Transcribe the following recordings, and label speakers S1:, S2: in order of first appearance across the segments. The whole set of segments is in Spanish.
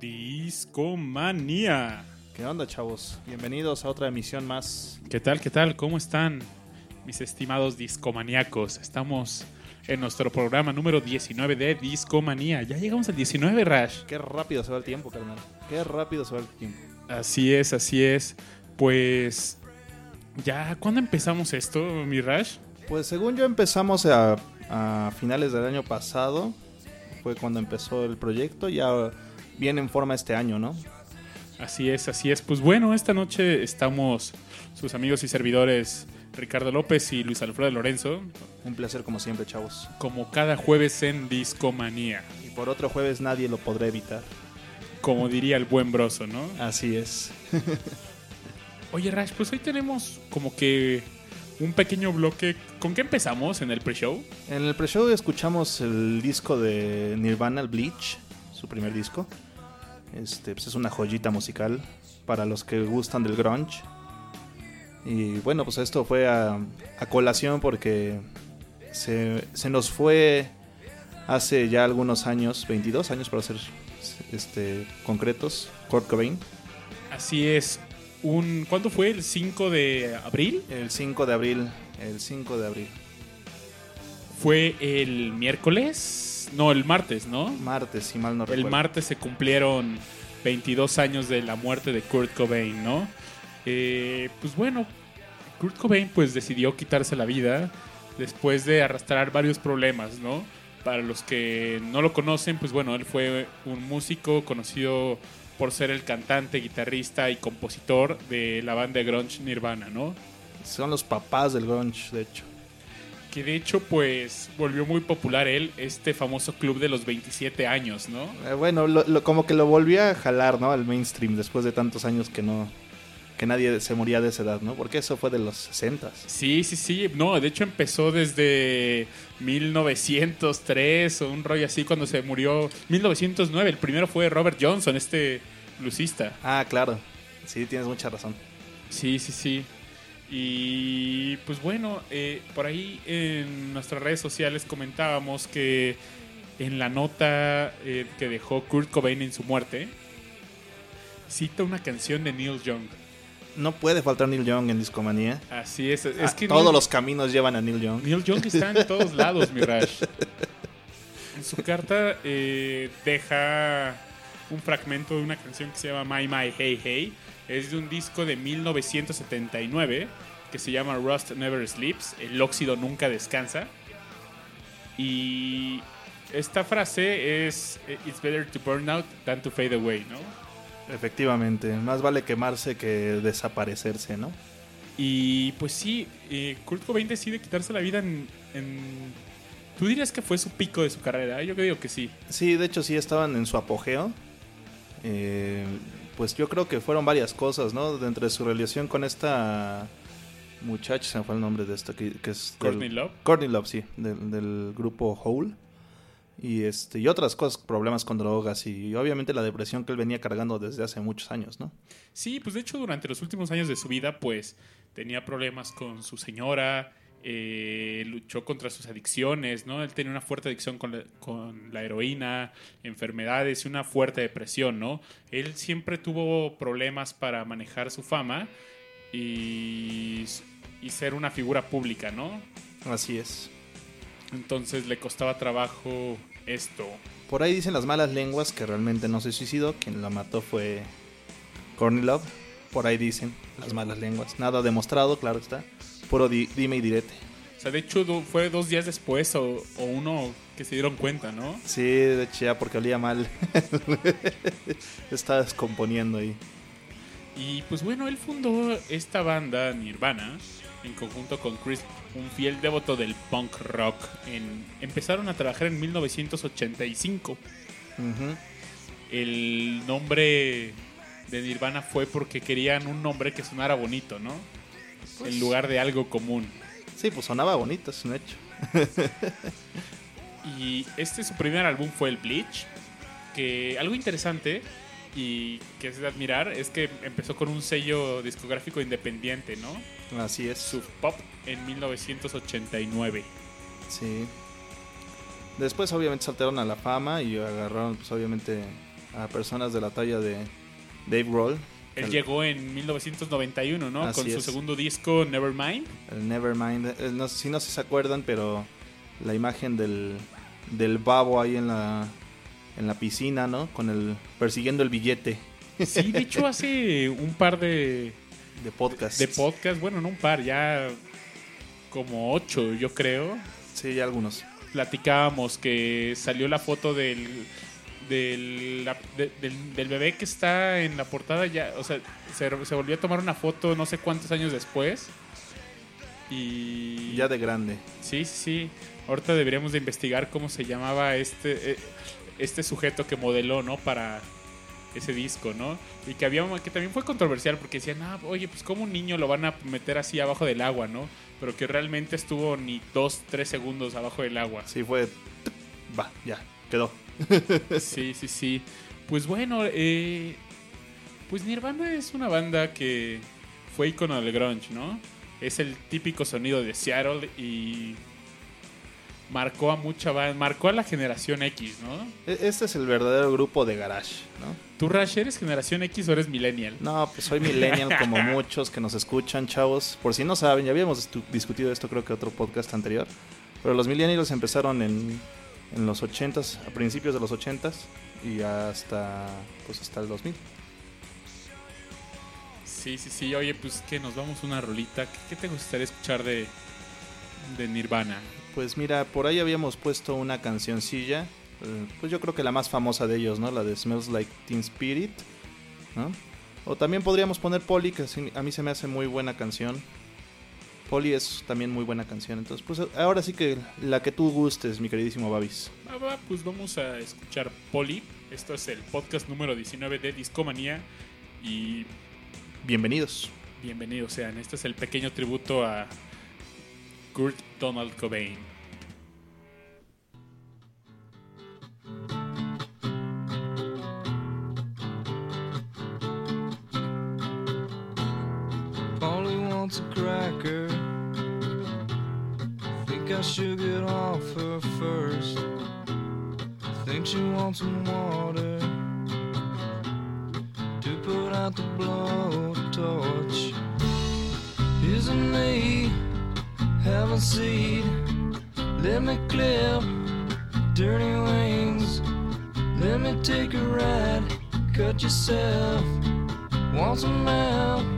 S1: Discomanía.
S2: ¿Qué onda, chavos? Bienvenidos a otra emisión más.
S1: ¿Qué tal? ¿Qué tal? ¿Cómo están mis estimados discomaníacos? Estamos en nuestro programa número 19 de Discomanía. Ya llegamos al 19, Rash.
S2: Qué rápido se va el tiempo, carnal. Qué rápido se va el tiempo.
S1: Así es, así es. Pues ya, ¿cuándo empezamos esto, mi Rash?
S2: Pues según yo empezamos a, a finales del año pasado. Fue cuando empezó el proyecto. Ya viene en forma este año, ¿no?
S1: Así es, así es. Pues bueno, esta noche estamos sus amigos y servidores Ricardo López y Luis Alfredo Lorenzo,
S2: Un placer como siempre, chavos.
S1: como cada jueves en Discomanía.
S2: Y por otro jueves nadie lo podrá evitar.
S1: Como diría el buen broso, ¿no?
S2: Así es.
S1: Oye, Rash, pues hoy tenemos como que un pequeño bloque. ¿Con qué empezamos en el pre-show?
S2: En el pre-show escuchamos el disco de Nirvana, el Bleach, su primer disco. Este, pues es una joyita musical para los que gustan del grunge. Y bueno, pues esto fue a, a colación porque se, se nos fue hace ya algunos años, 22 años para ser este, concretos, Kurt Cobain.
S1: Así es. Un, ¿Cuándo fue? ¿El 5 de abril?
S2: El 5 de abril, el 5 de abril,
S1: Fue el miércoles. No, el martes, ¿no?
S2: martes, si mal no
S1: El
S2: recuerdo.
S1: martes se cumplieron 22 años de la muerte de Kurt Cobain, ¿no? Eh, pues bueno, Kurt Cobain pues decidió quitarse la vida después de arrastrar varios problemas, ¿no? Para los que no lo conocen, pues bueno, él fue un músico conocido por ser el cantante, guitarrista y compositor de la banda de grunge Nirvana, ¿no?
S2: Son los papás del grunge, de hecho.
S1: Que de hecho pues volvió muy popular él, este famoso club de los 27 años, ¿no?
S2: Eh, bueno, lo- lo- como que lo volví a jalar, ¿no? Al mainstream después de tantos años que no que nadie se moría de esa edad, ¿no? Porque eso fue de los 60
S1: Sí, sí, sí. No, de hecho empezó desde 1903 o un rollo así cuando se murió. 1909. El primero fue Robert Johnson, este bluesista.
S2: Ah, claro. Sí, tienes mucha razón.
S1: Sí, sí, sí. Y pues bueno, eh, por ahí en nuestras redes sociales comentábamos que en la nota eh, que dejó Kurt Cobain en su muerte, cita una canción de Neil Young.
S2: No puede faltar Neil Young en Discomanía.
S1: Así es. Es
S2: Ah,
S1: que
S2: todos
S1: Neil-
S2: los caminos llevan a Neil Young.
S1: Neil Young está en todos lados, mi Rash. En su carta eh, deja un fragmento de una canción que se llama My My Hey Hey. Es de un disco de 1979 que se llama Rust Never Sleeps. El óxido nunca descansa. Y esta frase es eh, It's better to burn out than to fade away, ¿no?
S2: Efectivamente, más vale quemarse que desaparecerse, ¿no?
S1: Y pues sí, eh, Kurt Cobain decide quitarse la vida en, en- ¿Tú dirías que fue su pico de su carrera? Yo digo que sí.
S2: Sí, de hecho sí estaban en su apogeo. Eh, pues yo creo que fueron varias cosas, ¿no? Dentro de su relación con esta muchacha, se me fue el nombre de esta, que, que es...
S1: Courtney Love.
S2: Courtney Love, sí, del, del grupo Hole. Y, este, y otras cosas, problemas con drogas y obviamente la depresión que él venía cargando desde hace muchos años, ¿no?
S1: Sí, pues de hecho durante los últimos años de su vida pues tenía problemas con su señora, eh, luchó contra sus adicciones, ¿no? Él tenía una fuerte adicción con la, con la heroína, enfermedades y una fuerte depresión, ¿no? Él siempre tuvo problemas para manejar su fama y, y ser una figura pública, ¿no?
S2: Así es.
S1: Entonces le costaba trabajo esto.
S2: Por ahí dicen las malas lenguas que realmente no se suicidó, quien la mató fue Courtney Love. Por ahí dicen las malas lenguas. Nada demostrado, claro está. Puro di- dime y direte.
S1: O sea, de hecho fue dos días después o, o uno que se dieron cuenta, ¿no?
S2: Sí, de hecho ya porque olía mal. Estaba descomponiendo ahí.
S1: Y pues bueno, él fundó esta banda Nirvana en conjunto con Chris, un fiel devoto del punk rock. En- empezaron a trabajar en 1985.
S2: Ujú.
S1: El nombre de Nirvana fue porque querían un nombre que sonara bonito, ¿no?
S2: Pues-
S1: en lugar de algo común.
S2: Sí, pues sonaba bonito, es un hecho.
S1: Y este su primer álbum fue el Bleach, que algo interesante y que es de admirar es que empezó con un sello discográfico independiente, ¿no?
S2: Así es.
S1: Sub Pop en 1989.
S2: Sí. Después obviamente saltaron a la fama y agarraron pues obviamente a personas de la talla de Dave Grohl.
S1: Él
S2: El-
S1: llegó en 1991, ¿no?
S2: Así
S1: Con su
S2: es.
S1: segundo disco, Nevermind.
S2: El Nevermind. eh, No, si no se acuerdan, pero la imagen del, del babo ahí en la, en la piscina, ¿no? Con el persiguiendo el billete
S1: Sí, de hecho hace un par de,
S2: de podcast.
S1: de podcasts, bueno, no un par, ya como ocho, yo creo.
S2: Sí, ya algunos.
S1: Platicábamos que salió la foto del, del, la- de- del, del bebé que está en la portada, ya, o sea, se, se volvió a tomar una foto no sé cuántos años después. Y
S2: Ya de grande.
S1: Sí, sí, sí. Ahorita deberíamos de investigar cómo se llamaba este, eh, este sujeto que modeló, ¿no? Para ese disco, ¿no? Y que había que también fue controversial porque decían, ah, oye, pues cómo un niño lo van a meter así abajo del agua, ¿no? Pero que realmente estuvo ni dos, tres segundos abajo del agua.
S2: Sí, fue. Va, ya, quedó.
S1: Sí, sí, sí. Pues bueno, eh, pues Nirvana es una banda que fue icono del grunge, ¿no? Es el típico sonido de Seattle y marcó a mucha banda, marcó a la generación X, ¿no?
S2: Este es el verdadero grupo de garage, ¿no?
S1: ¿Tú, Rash, eres generación X o eres millennial?
S2: No, pues soy millennial como muchos que nos escuchan, chavos. Por si no saben, ya habíamos discutido esto creo que otro podcast anterior. Pero los millennials empezaron en, en los 80s, a principios de los 80s y hasta pues hasta el 2000.
S1: Sí, sí, sí. Oye, pues que nos vamos una rolita. ¿Qué, qué te gustaría escuchar de, de Nirvana?
S2: Pues mira, por ahí habíamos puesto una cancioncilla, eh, pues yo creo que la más famosa de ellos, ¿no? La de Smells Like Teen Spirit, ¿no? O también podríamos poner Polly, que a mí se me hace muy buena canción. Polly es también muy buena canción, entonces pues ahora sí que la que tú gustes, mi queridísimo Babis.
S1: Ah, va, pues vamos a escuchar Poli. Esto es el podcast número 19 de Discomanía. Y
S2: Bienvenidos.
S1: bienvenidos sean. Este es el pequeño tributo a Kurt Donald Cobain.
S3: Wants a cracker. Think I should get off her first. Think she wants some water to put out the blowtorch. Isn't me have a seat? Let me clip dirty wings. Let me take a ride. Cut yourself. Want some help?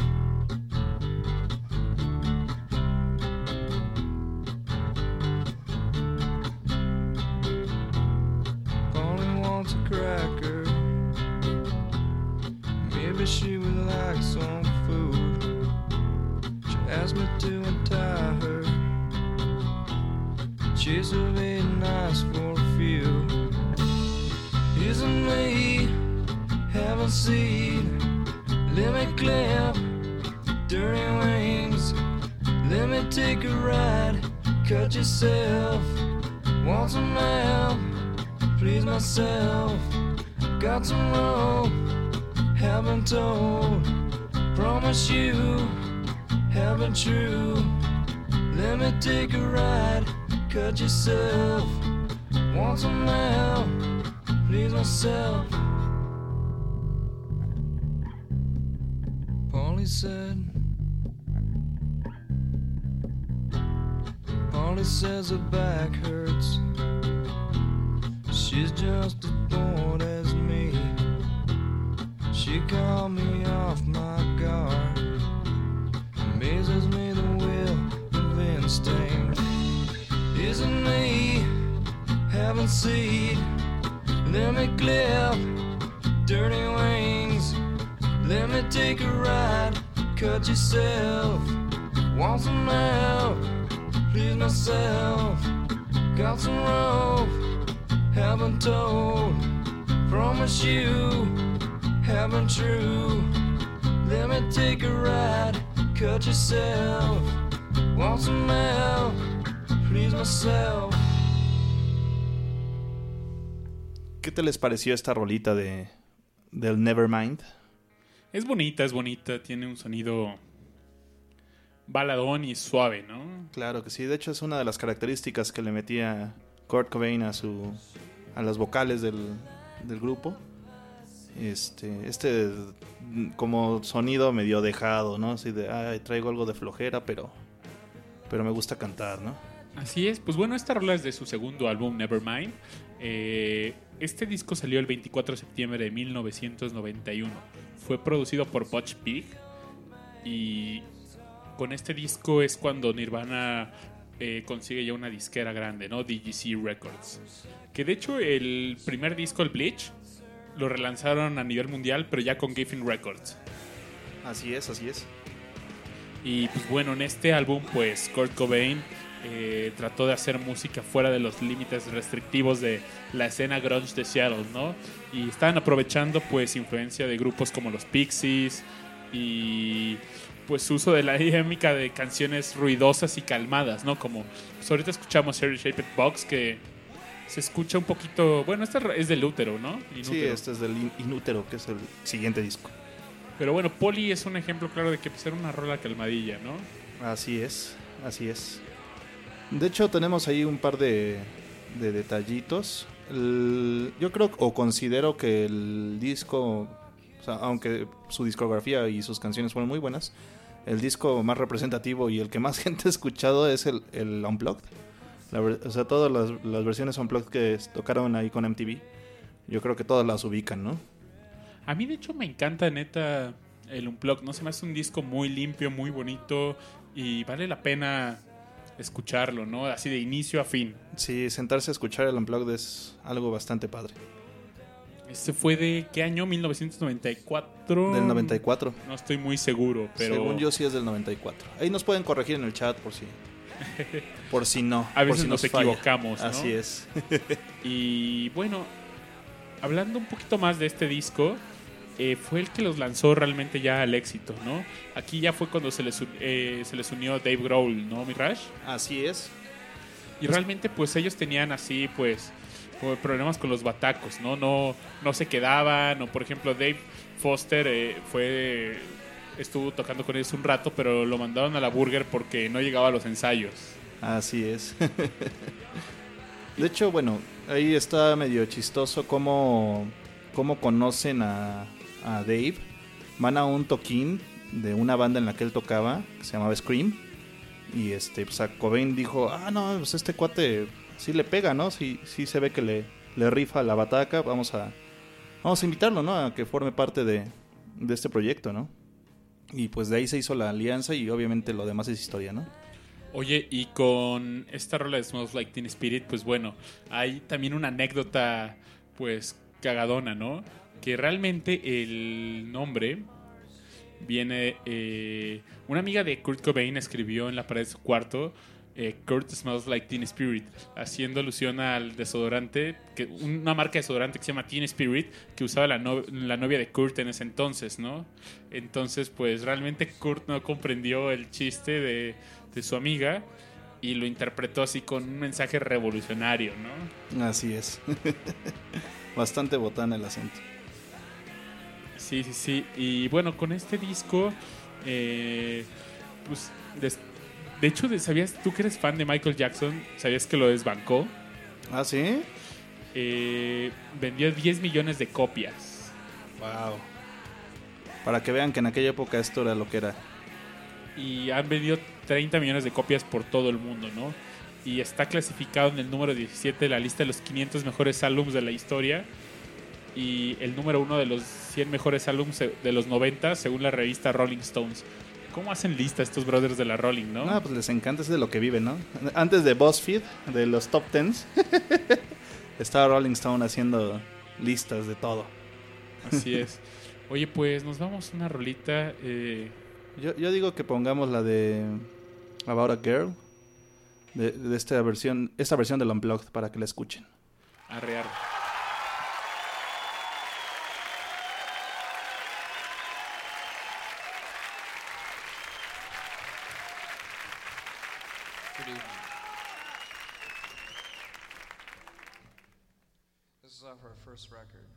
S3: Take a ride, cut yourself. Want some help, please myself. Polly said, Polly says her back hurts. She's just as bored as me. She called me off my having seed? Let me clip dirty wings. Let me take a ride. Cut yourself. Want some help? Please myself. Got some rope. Haven't told. Promise you haven't true. Let me take a ride, cut yourself. Want some help, please myself.
S2: ¿Qué te les pareció esta rolita de del Nevermind?
S1: Es bonita, es bonita, tiene un sonido baladón y suave, ¿no?
S2: Claro que sí, de hecho es una de las características que le metía Kurt Cobain a su a las vocales del, del grupo. Este, este como sonido medio dejado, ¿no? Así de, ay, traigo algo de flojera, pero pero me gusta cantar, ¿no?
S1: Así es, pues bueno, esta rola es de su segundo álbum, Nevermind. Eh, este disco salió el 24 de septiembre de 1991. Fue producido por Butch Pig y con este disco es cuando Nirvana eh, consigue ya una disquera grande, ¿no? DGC Records. Que de hecho el primer disco, el Bleach, lo relanzaron a nivel mundial, pero ya con Geffen Records.
S2: Así es, así es.
S1: Y pues bueno, en este álbum, pues Kurt Cobain eh, trató de hacer música fuera de los límites restrictivos de la escena grunge de Seattle, ¿no? Y estaban aprovechando pues influencia de grupos como los Pixies y pues uso de la dinámica de canciones ruidosas y calmadas, ¿no? Como pues, ahorita escuchamos Harry Shaped Box que se escucha un poquito, bueno, esta es del útero, ¿no?
S2: Sí, este es del In- Inútero, que es el siguiente disco.
S1: Pero bueno, Polly es un ejemplo claro de que pues, era una rola calmadilla, ¿no?
S2: Así es, así es. De hecho, tenemos ahí un par de, de detallitos. Yo creo o considero que el disco, aunque su discografía y sus canciones fueron muy buenas, el disco más representativo y el que más gente ha escuchado es el, Unplugged. La o sea, todas las, las versiones Unplugged que tocaron ahí con MTV, yo creo que todas las ubican, ¿no?
S1: A mí, de hecho, me encanta, neta, el Unplugged. No se me hace un disco muy limpio, muy bonito y vale la pena escucharlo, ¿no? Así de inicio a fin.
S2: Sí, sentarse a escuchar el Unplugged es algo bastante padre.
S1: Este fue de qué año? 1994.
S2: Del 94.
S1: No estoy muy seguro, pero
S2: Según yo sí es del 94. Ahí nos pueden corregir en el chat por si por si no.
S1: a
S2: por
S1: veces
S2: si
S1: nos, equivocamos, ¿no?
S2: Así es.
S1: Y bueno, hablando un poquito más de este disco, eh, fue el que los lanzó realmente ya al éxito, ¿no? Aquí ya fue cuando se les, eh, se les unió Dave Grohl, ¿no, Mirage?
S2: Así es.
S1: Y realmente pues ellos tenían así pues problemas con los batacos, ¿no? No, no se quedaban, o por ejemplo Dave Foster eh, fue estuvo tocando con ellos un rato, pero lo mandaron a la burger porque no llegaba a los ensayos.
S2: Así es. De hecho, bueno, ahí está medio chistoso cómo, cómo conocen a, a Dave. Van a un toquín de una banda en la que él tocaba, que se llamaba Scream. Y este, pues a Cobain dijo, ah, no, pues este cuate sí le pega, ¿no? Sí, sí se ve que le, le rifa la bataca. Vamos a, vamos a invitarlo, ¿no? A que forme parte de, de este proyecto, ¿no? Y pues de ahí se hizo la alianza y obviamente lo demás es historia, ¿no?
S1: Oye, y con esta rola de Smells Like Teen Spirit, pues bueno, hay también una anécdota, pues, cagadona, ¿no? Que realmente el nombre viene... eh, una amiga de Kurt Cobain escribió en la pared de su cuarto eh, Kurt Smells Like Teen Spirit, haciendo alusión al desodorante, que, una marca de desodorante que se llama Teen Spirit, que usaba la, no- la novia de Kurt en ese entonces, ¿no? Entonces, pues realmente Kurt no comprendió el chiste de, de su amiga y lo interpretó así con un mensaje revolucionario, ¿no?
S2: Así es. Bastante botana el acento.
S1: Sí, sí, sí. Y bueno, con este disco, eh, pues, de, hecho, ¿sabías tú que eres fan de Michael Jackson? ¿Sabías que lo desbancó?
S2: ¿Ah, sí?
S1: Eh, vendió 10 millones de copias.
S2: Wow. Para que vean que en aquella época esto era lo que era.
S1: Y han vendido 30 millones de copias por todo el mundo, ¿no? Y está clasificado en el número 17 de la lista de los 500 mejores álbumes de la historia. Y el número uno de los 100 mejores álbumes de los 90 según la revista Rolling Stones. ¿Cómo hacen lista estos brothers de la Rolling, no?
S2: Ah, pues les encanta, es de lo que viven, ¿no? Antes de BuzzFeed, de los top tens, estaba Rolling Stone haciendo listas de todo.
S1: Así es. Oye, pues nos vamos a una rolita. eh,
S2: Yo, yo digo que pongamos la de About a Girl, de, de esta versión, esta versión del Unplugged para que la escuchen.
S1: arrear.
S3: First record.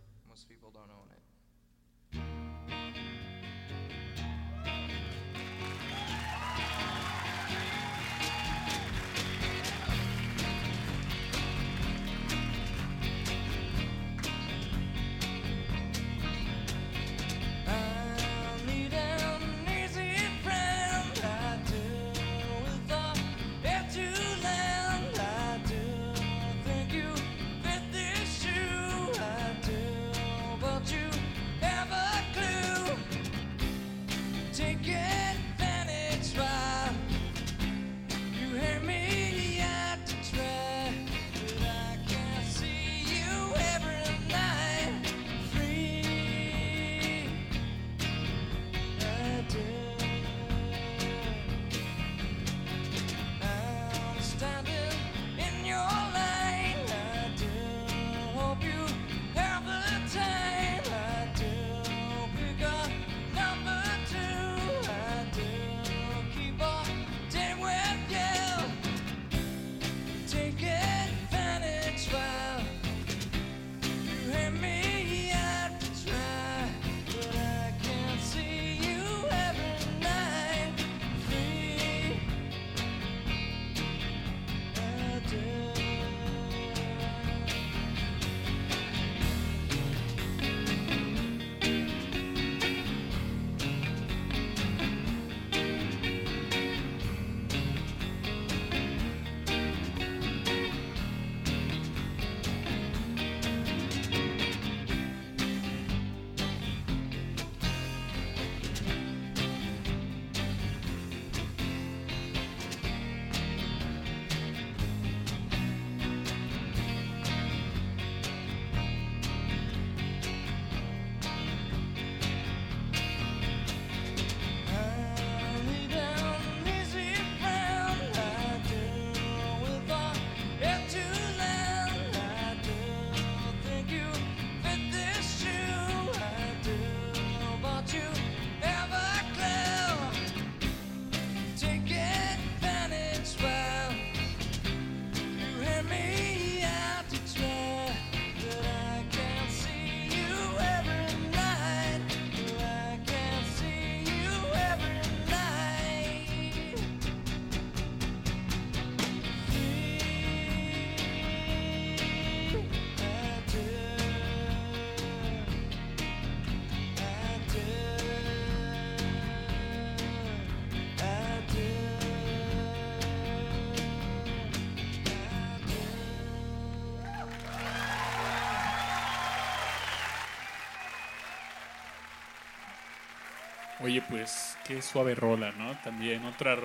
S1: Oye, pues qué suave rola, ¿no? También otra...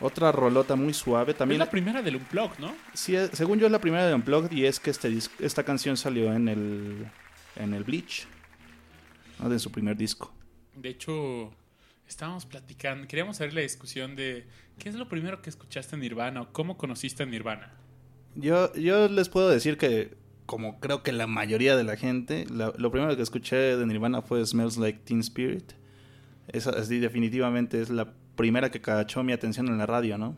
S2: Otra rolota muy suave.
S1: Es
S2: También
S1: la primera del Unplug, ¿no?
S2: Sí, eh, según yo es la primera de Unplugged y es que este esta canción salió en el en el Bleach, ¿no? de su primer disco.
S1: De hecho, estábamos platicando, queríamos hacer la discusión de qué es lo primero que escuchaste en Nirvana o cómo conociste a Nirvana.
S2: Yo yo les puedo decir que como creo que la mayoría de la gente, la- lo primero que escuché de Nirvana fue Smells Like Teen Spirit. Esa así definitivamente es la primera que cachó mi atención en la radio, ¿no?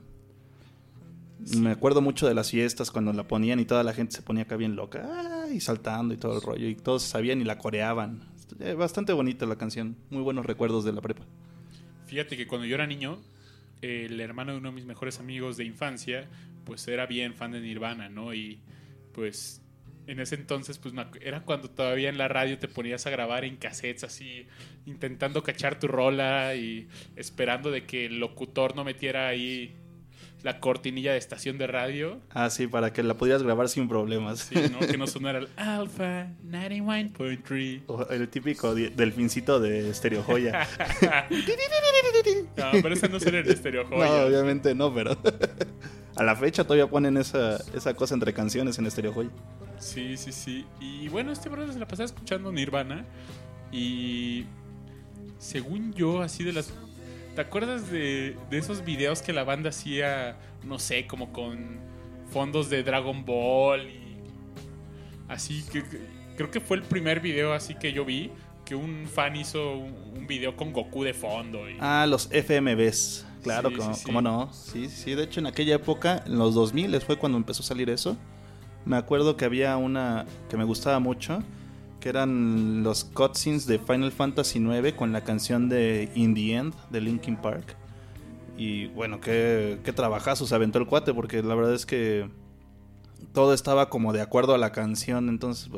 S2: Me acuerdo mucho de las fiestas cuando la ponían y toda la gente se ponía acá bien loca y saltando y todo el rollo y todos sabían y la coreaban. Eh, Bastante bonita la canción, muy buenos recuerdos de la prepa.
S1: Fíjate que cuando yo era niño, el hermano de uno de mis mejores amigos de infancia, pues era bien fan de Nirvana, ¿no? Y pues en ese entonces, pues era cuando todavía en la radio te ponías a grabar en cassettes así, intentando cachar tu rola y esperando de que el locutor no metiera ahí la cortinilla de estación de radio.
S2: Ah, sí, para que la pudieras grabar sin problemas.
S1: Sí, ¿no? Que no sonara el Alpha 91.3.
S2: O el típico delfincito de Stereo Joya.
S1: No, pero ese no será el estéreo
S2: no,
S1: joya.
S2: obviamente no, pero a la fecha todavía ponen esa, esa cosa entre canciones en Stereo Joya.
S1: Sí, sí, sí. Y bueno, este brother se la pasaba escuchando Nirvana. Y según yo, así de las. ¿Te acuerdas de, de esos videos que la banda hacía, no sé, como con fondos de Dragon Ball? Y así que creo que fue el primer video así que yo vi que un fan hizo un, video con Goku de fondo. Y,
S2: Ah, los FMVs. Claro,
S1: Sí,
S2: como,
S1: sí, sí.
S2: cómo no. Sí, sí, sí. De hecho, en aquella época, en los 2000 fue cuando empezó a salir eso. me acuerdo que había una que me gustaba mucho, que eran los cutscenes de Final Fantasy IX con la canción de In the End de Linkin Park. Y bueno, qué, qué trabajazo se aventó el cuate, porque la verdad es que todo estaba como de acuerdo a la canción, entonces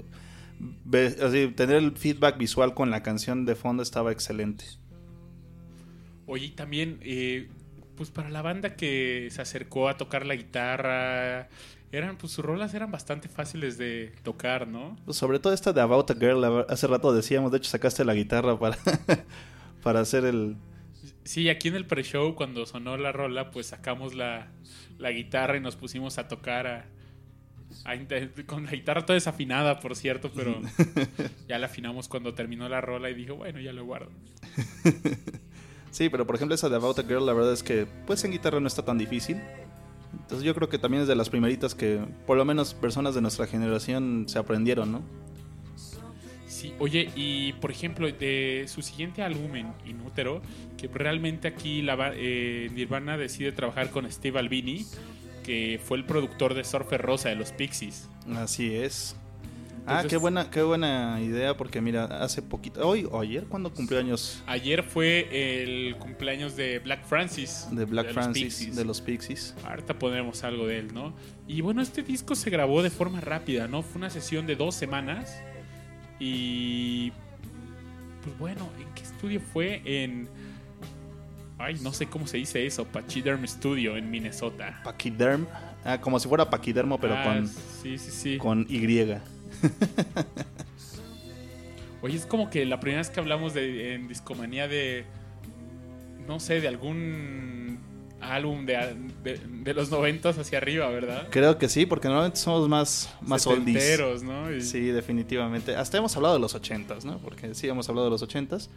S2: así, tener el feedback visual con la canción de fondo estaba excelente.
S1: Oye, y también, eh, pues para la banda que se acercó a tocar la guitarra, eran, pues sus rolas eran bastante fáciles de tocar, ¿no?
S2: Pues sobre todo esta de About a Girl, hace rato decíamos, de hecho sacaste la guitarra para, para hacer el...
S1: Sí, aquí en el pre-show, cuando sonó la rola, pues sacamos la, la guitarra y nos pusimos a tocar a, con la guitarra toda desafinada, por cierto, pero ya la afinamos cuando terminó la rola y dije, bueno, ya lo guardo.
S2: Sí, pero por ejemplo esa de About a Girl, la verdad es que pues en guitarra no está tan difícil. Entonces yo creo que también es de las primeritas que por lo menos personas de nuestra generación se aprendieron, ¿no?
S1: Sí, oye, y por ejemplo, de su siguiente álbum en Inútero, que realmente aquí la, eh, Nirvana decide trabajar con Steve Albini, que fue el productor de Surfer Rosa de los Pixies.
S2: Así es. Ah, qué buena, qué buena idea, porque mira, hace poquito, hoy o ayer, cuando cumplió años
S1: Ayer fue el cumpleaños de Black Francis.
S2: de Black Francis, de los Pixies.
S1: Ahorita pondremos algo de él, ¿no? Y bueno, este disco se grabó de forma rápida, ¿no? Fue una sesión de dos semanas. Y. Pues bueno, ¿en qué estudio fue? En. Ay, no sé cómo se dice eso. Pachyderm Studio en Minnesota.
S2: Paquiderm, ah, como si fuera paquidermo, pero
S1: Ah,
S2: con,
S1: Sí, sí, sí.
S2: con Y.
S1: Oye, es como que la primera vez que hablamos de, en Discomanía de. No sé, de algún álbum de, de, de los noventas hacia arriba, ¿verdad?
S2: Creo que sí, porque normalmente somos más, más oldies.
S1: ¿no? Y-
S2: Sí, definitivamente. Hasta hemos hablado de los ochentas, ¿no? Porque sí hemos hablado de los ochentas.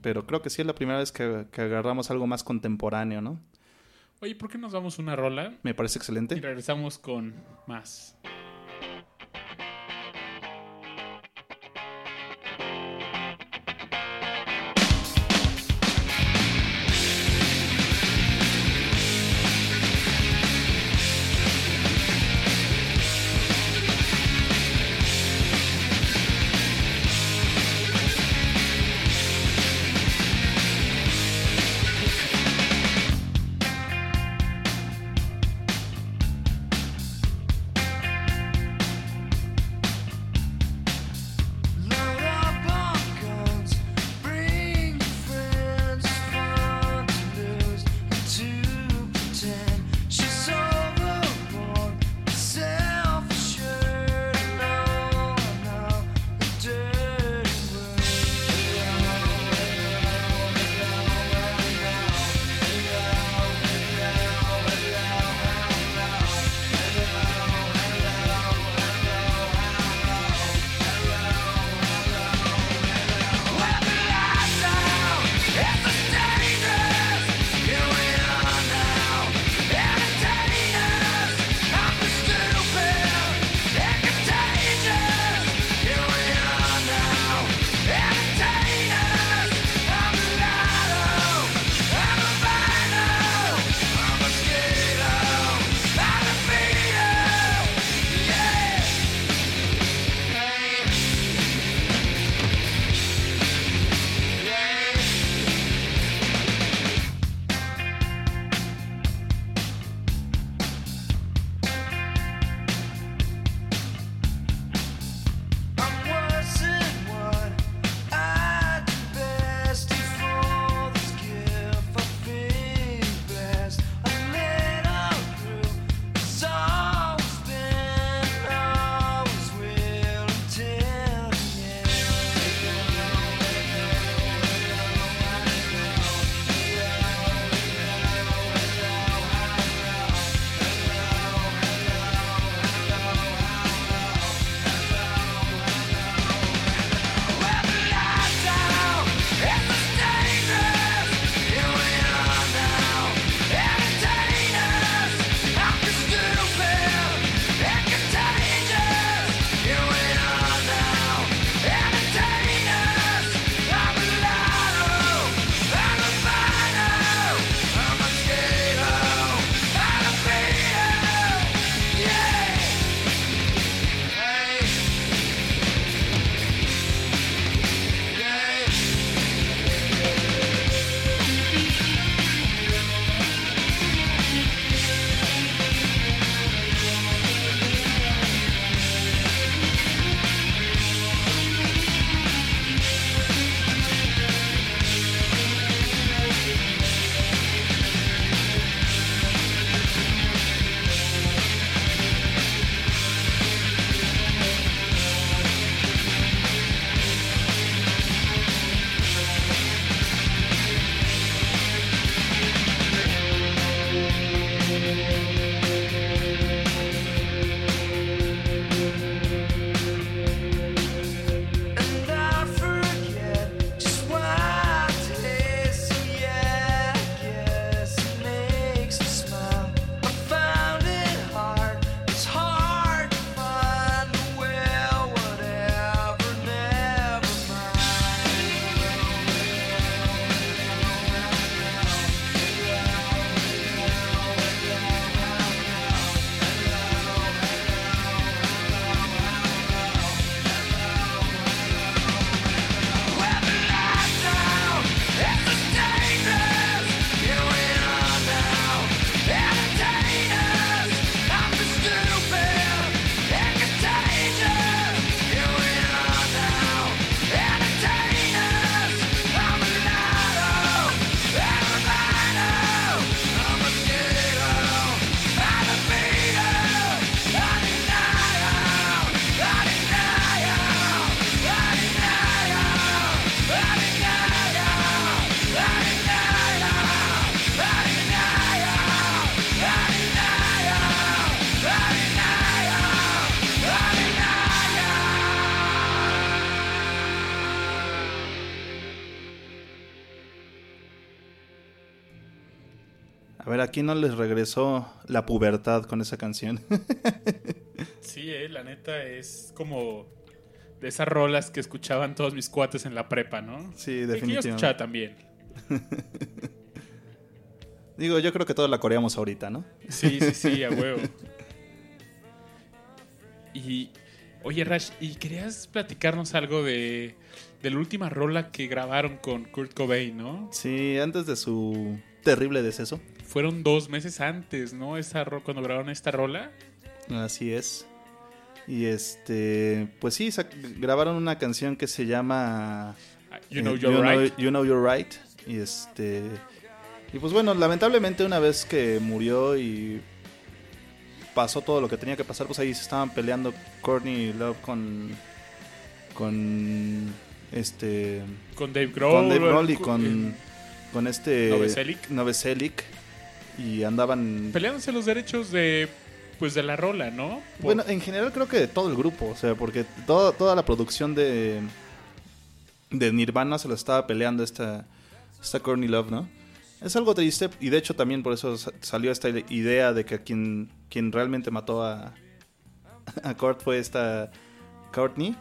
S2: Pero creo que sí es la primera vez que, que agarramos algo más contemporáneo, ¿no?
S1: Oye, ¿por qué nos damos una rola?
S2: Me parece excelente.
S1: Y regresamos con más.
S2: A ver, ¿a quién no les regresó la pubertad con esa canción?
S1: Sí, eh, la neta es como de esas rolas que escuchaban todos mis cuates en la prepa, ¿no?
S2: Sí,
S1: Y que yo
S2: definitivamente.
S1: escuchaba también.
S2: Digo, yo creo que todos la coreamos ahorita, ¿no?
S1: Sí, sí, sí, a huevo. Y, oye, Rash, ¿y querías platicarnos algo de, de la última rola que grabaron con Kurt Cobain, no?
S2: Sí, antes de su terrible deceso.
S1: Fueron dos meses antes, ¿no? Esa cuando grabaron esta rola.
S2: Así es. Y este, pues sí, grabaron una canción que se llama
S1: You Know
S2: eh,
S1: Right.
S2: You Know You're Right. Y este, y pues bueno, lamentablemente una vez que murió y pasó todo lo que tenía que pasar, pues ahí se estaban peleando Courtney Love con con este
S1: Con Dave Grohl.
S2: con Dave Grohl y
S1: con-
S2: con con este
S1: Novoselic.
S2: Novoselic, y andaban
S1: Peleándose los derechos de, pues, de la rola, ¿no? Por-
S2: Bueno, en general creo que de todo el grupo, o sea, porque todo- toda la producción de, de Nirvana se lo estaba peleando esta, esta Courtney Love, ¿no? Es algo triste y de hecho también por eso sa- salió esta idea de que quien, quien realmente mató a, a Kurt fue esta Courtney.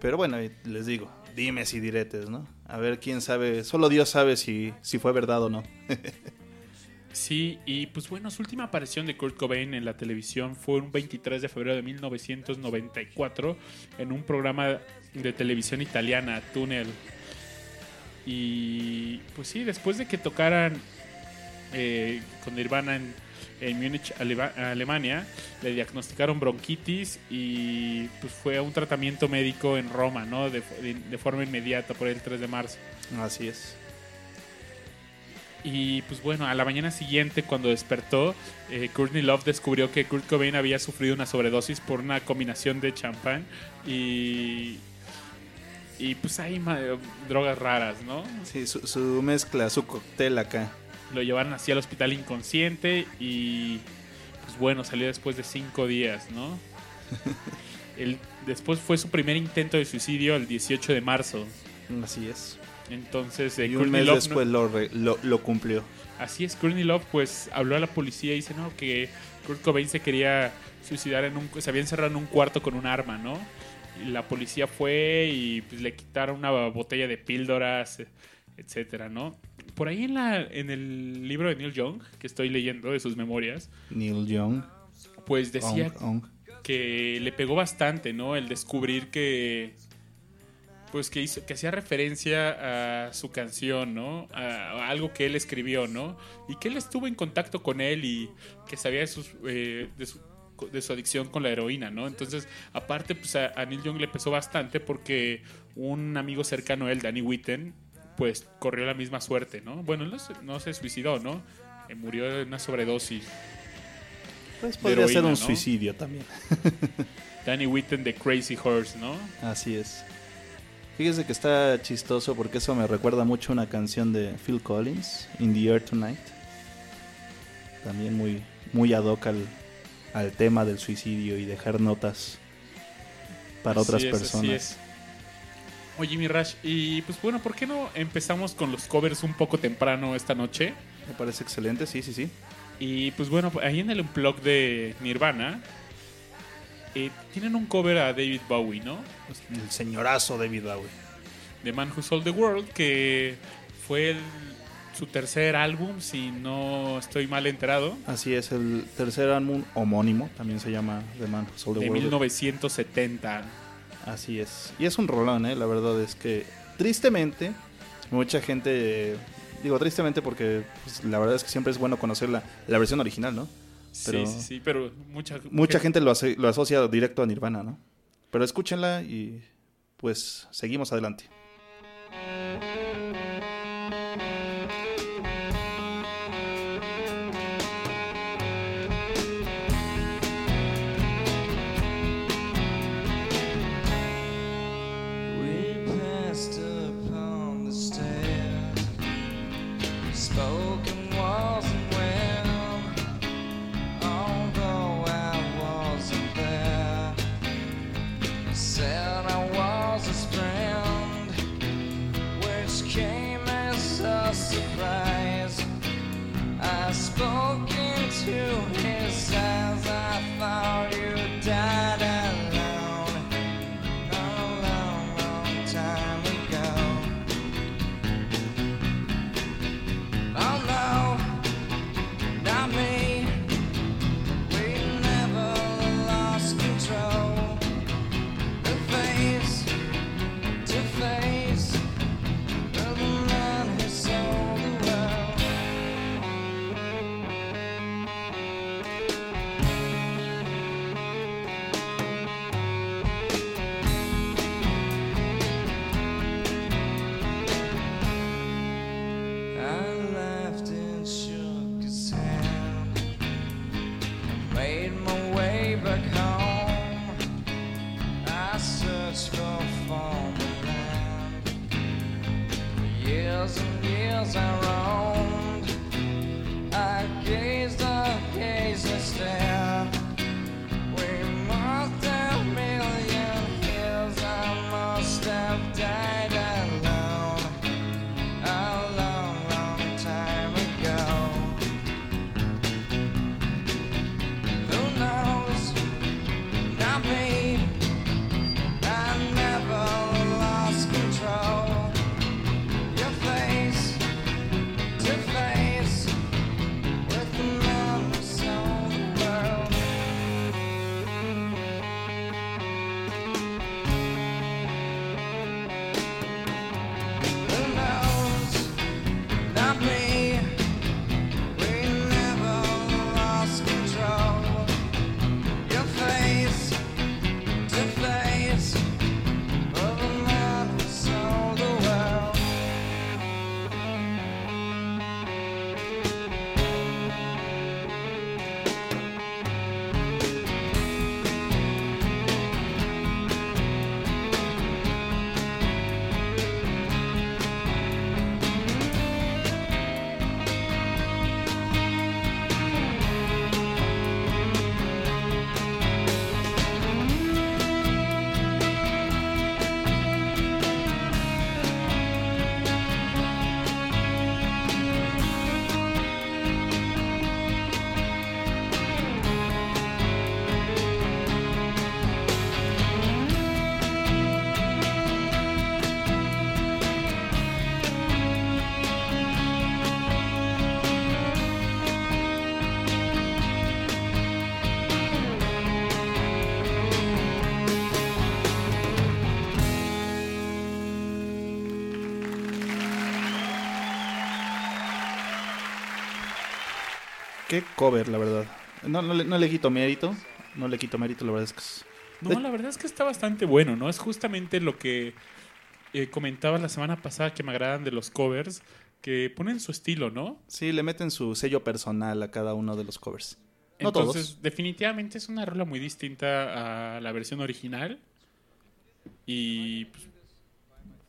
S2: Pero bueno, les digo, dimes y diretes, ¿no? A ver quién sabe, solo Dios sabe si, si fue verdad o no.
S1: Sí, y pues bueno, su última aparición de Kurt Cobain en la televisión fue un 23 de febrero de 1994 en un programa de televisión italiana, Tunnel. Y pues sí, después de que tocaran eh, con Nirvana en, en Múnich, Alemania, le diagnosticaron bronquitis y pues fue a un tratamiento médico en Roma, ¿no? De, de- de forma inmediata por el 3 de marzo.
S2: Así es.
S1: Y pues bueno, a la mañana siguiente cuando despertó, eh, Courtney Love descubrió que Kurt Cobain había sufrido una sobredosis por una combinación de champán y... Y pues hay drogas raras, ¿no?
S2: Sí, su, su mezcla, su cóctel acá.
S1: Lo llevaron así al hospital inconsciente y pues bueno, salió después de cinco días, ¿no? El, después fue su primer intento de suicidio el 18 de marzo.
S2: Así es.
S1: Entonces, eh,
S2: Y un mes
S1: Love no-
S2: después lo, re- lo, lo cumplió.
S1: Así es, Courtney Love pues habló a la policía y dice no que Kurt Cobain se quería suicidar en un se había encerrado en un cuarto con un arma, ¿no? Y la policía fue y pues, le quitaron una botella de píldoras, etcétera, ¿no? Por ahí en la en el libro de Neil Young que estoy leyendo de sus memorias,
S2: Neil Young.
S1: pues decía
S2: Ong, Ong.
S1: que le pegó bastante, ¿no? El descubrir que pues que hizo que hacía referencia a su canción, ¿no? A, a algo que él escribió, ¿no? Y que él estuvo en contacto con él y que sabía de, sus, eh, de, su, de su adicción con la heroína, ¿no? Entonces, aparte, pues a, a Neil Young le pesó bastante porque un amigo cercano a él, Danny Whitten, pues corrió la misma suerte, ¿no? Bueno, no se, no se suicidó, ¿no? Eh, murió de una sobredosis.
S2: Pues podría ser un
S1: ¿no?
S2: suicidio también.
S1: Danny Whitten de Crazy Horse, ¿no?
S2: Así es. Fíjese que está chistoso porque eso me recuerda mucho a una canción de Phil Collins, In the Air Tonight. También muy, muy ad hoc al, al tema del suicidio y dejar notas para otras
S1: es,
S2: personas.
S1: Oye, mi Rash, y pues bueno, ¿por qué no empezamos con los covers un poco temprano esta noche?
S2: Me parece excelente, sí, sí, sí.
S1: Y pues bueno, ahí en el blog de Nirvana eh, tienen un cover a David Bowie, ¿no?
S2: El señorazo David Bowie.
S1: The Man Who Sold the World, que fue el- su tercer álbum, si no estoy mal enterado,
S2: Así es, el tercer álbum homónimo, también se llama The Man Who Sold the
S1: de
S2: World.
S1: 1970.
S2: Así es. Y es un rolón, ¿eh? La verdad es que, tristemente, mucha gente... Digo tristemente porque pues, la verdad es que siempre es bueno conocer la, la versión original, ¿no? Pero-
S1: sí, sí, sí, pero mucha,
S2: Mucha gente lo, aso- lo asocia directo a Nirvana, ¿no? Pero escúchenla y pues seguimos adelante. Cover, la verdad. No, no, le, no le quito mérito. No le quito mérito, la verdad es que es-
S1: No, la verdad es que está bastante bueno, ¿no? Es justamente lo que eh, comentaba la semana pasada que me agradan de los covers, que ponen su estilo, ¿no?
S2: Sí, le meten su sello personal a cada uno de los covers. No
S1: Entonces,
S2: todos.
S1: definitivamente es una rola muy distinta a la versión original. Y pues,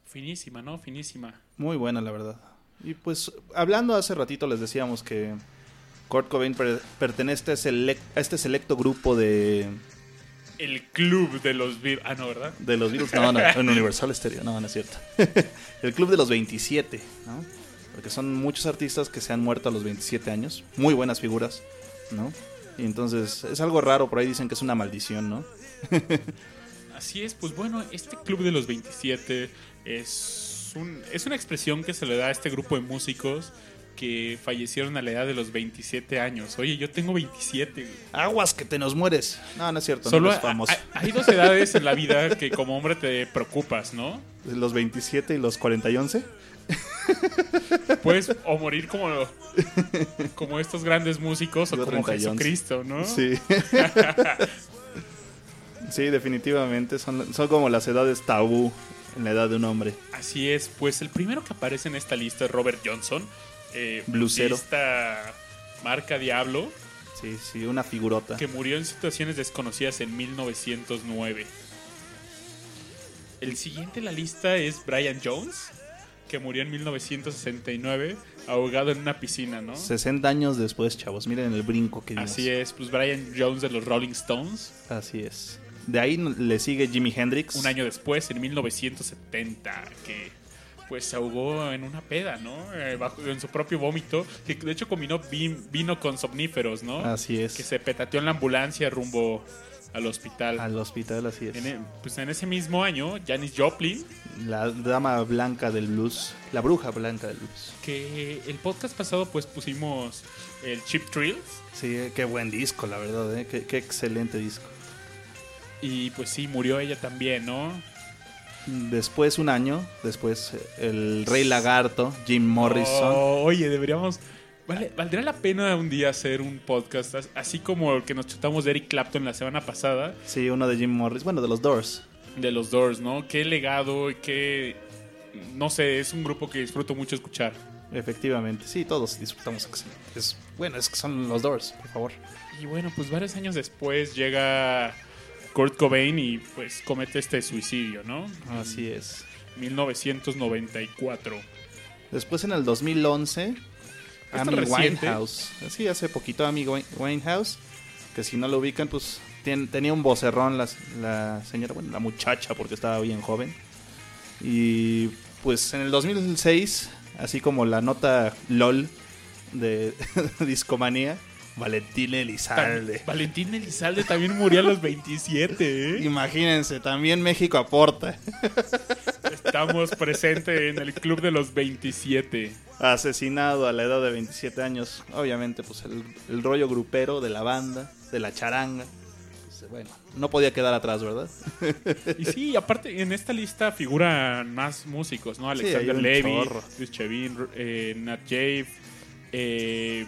S1: finísima, ¿no? Finísima.
S2: Muy buena, la verdad. Y pues, hablando hace ratito, les decíamos que Kurt Cobain per- pertenece a, a este selecto grupo de,
S1: El club de los Beatles. Ah, no, ¿verdad?
S2: de los Beatles. No, no, en Universal Stereo, no, no es cierto. El club de los 27, ¿no? Porque son muchos artistas que se han muerto a los 27 años. Muy buenas figuras, ¿no? Y entonces, es algo raro, por ahí dicen que es una maldición, ¿no?
S1: Así es, pues bueno, este club de los 27 es, un, es una expresión que se le da a este grupo de músicos que fallecieron a la edad de los 27 años. Oye, yo tengo 27. güey.
S2: Aguas que te nos mueres. No, no es cierto,
S1: Solo
S2: no eres famoso.
S1: hay dos edades en la vida que como hombre te preocupas, ¿no?
S2: Los 27 y los 40 y 11.
S1: Puedes o morir como, como estos grandes músicos o
S2: Yo
S1: como
S2: 30 y 11.
S1: Jesucristo, ¿no?
S2: Sí. sí, definitivamente. Son, son como las edades tabú en la edad de un hombre.
S1: Así es, pues el primero que aparece en esta lista es Robert Johnson, eh,
S2: Blusero.
S1: esta marca Diablo,
S2: Sí, sí, una figurota.
S1: que murió en situaciones desconocidas en 1909. El siguiente en la lista es Brian Jones, que murió en 1969 ahogado en una piscina, ¿no?
S2: 60 años después, chavos. Miren el brinco que dimos.
S1: Así es, pues Brian Jones de los Rolling Stones,
S2: Así es. De ahí le sigue Jimi Hendrix.
S1: un año después, en 1970, que pues se ahogó en una peda, ¿no? Eh, bajo- en su propio vómito, que de hecho combinó vin- vino con somníferos, ¿no?
S2: Así es.
S1: Que se petateó en la ambulancia rumbo al hospital.
S2: Al hospital, así es.
S1: En e- pues en ese mismo año, Janis Joplin,
S2: La dama blanca del blues. La bruja blanca del blues.
S1: que el podcast pasado pues pusimos el Chip Thrills
S2: Sí, qué buen disco, la verdad, ¿eh? Qué, qué excelente disco.
S1: y pues sí, murió ella también, ¿no?
S2: Después, un año, después, el Rey Lagarto, Jim Morrison.
S1: Oh, oye, deberíamos... Vale, ¿Valdría la pena un día hacer un podcast as- así como el que nos chutamos de Eric Clapton la semana pasada?
S2: Sí, uno de Jim Morrison. Bueno, de los Doors.
S1: De los Doors, ¿no? Qué legado y qué... No sé, es un grupo que disfruto mucho escuchar.
S2: Efectivamente. Sí, todos disfrutamos. Es, bueno, es que son los Doors, por favor.
S1: Y bueno, pues varios años después llega Kurt Cobain y pues comete este suicidio, ¿no?
S2: Así es.
S1: 1994.
S2: Después, en el 2011,
S1: ¿Esto
S2: Amy
S1: reciente?
S2: Winehouse. Sí, hace poquito Amy Wine- Winehouse. Que si no lo ubican, pues tenía un vocerrón la, la señora, bueno, la muchacha, porque estaba bien joven. Y pues en el 2006, así como la nota LOL de Discomanía, Valentín Elizalde.
S1: Valentín Elizalde también murió a los 27, ¿eh?
S2: Imagínense, también México aporta.
S1: Estamos presentes en el club de los 27.
S2: Asesinado a la edad de 27 años. Obviamente, pues el, el rollo grupero de la banda, de la charanga. Pues, bueno, no podía quedar atrás, ¿verdad?
S1: Y sí, aparte en esta lista figuran más músicos, ¿no? Alexander Levy. Chris Chavin, eh, Nat Jave, eh,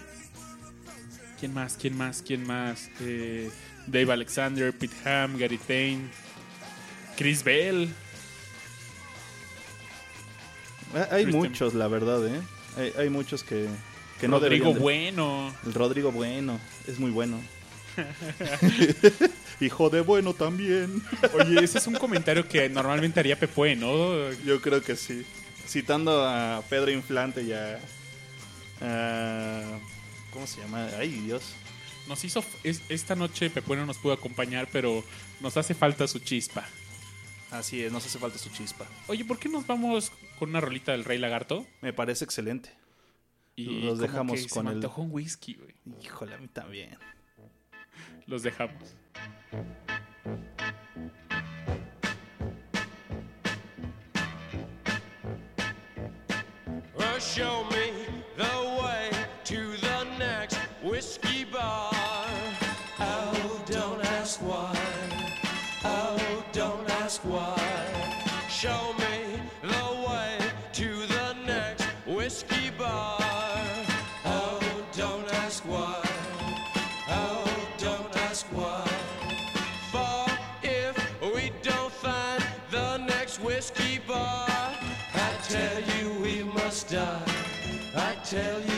S1: ¿quién más? ¿Quién más? ¿Quién más? Eh, Dave Alexander, Pete Ham, Gary Payne, Chris Bell.
S2: Eh, Hay muchos, la verdad, ¿eh? Hay, hay muchos que, que no
S1: Rodrigo
S2: de-
S1: Bueno.
S2: El Rodrigo Bueno, es muy bueno. Hijo de bueno también.
S1: Oye, ese es un comentario que normalmente haría Pepe, ¿no?
S2: Yo creo que sí. Citando a Pedro Inflante y a... a- ¿Cómo se llama? Ay, Dios.
S1: Nos hizo. es- esta noche Pepe no nos pudo acompañar, pero nos hace falta su chispa.
S2: Así es, nos hace falta su chispa.
S1: Oye, ¿por qué nos vamos con una rolita del Rey Lagarto?
S2: Me parece excelente.
S1: Y
S2: Los dejamos
S1: que se
S2: con
S1: me
S2: el-
S1: un whisky, güey.
S2: Híjole, a mí también.
S1: Los dejamos.
S4: Show me tell you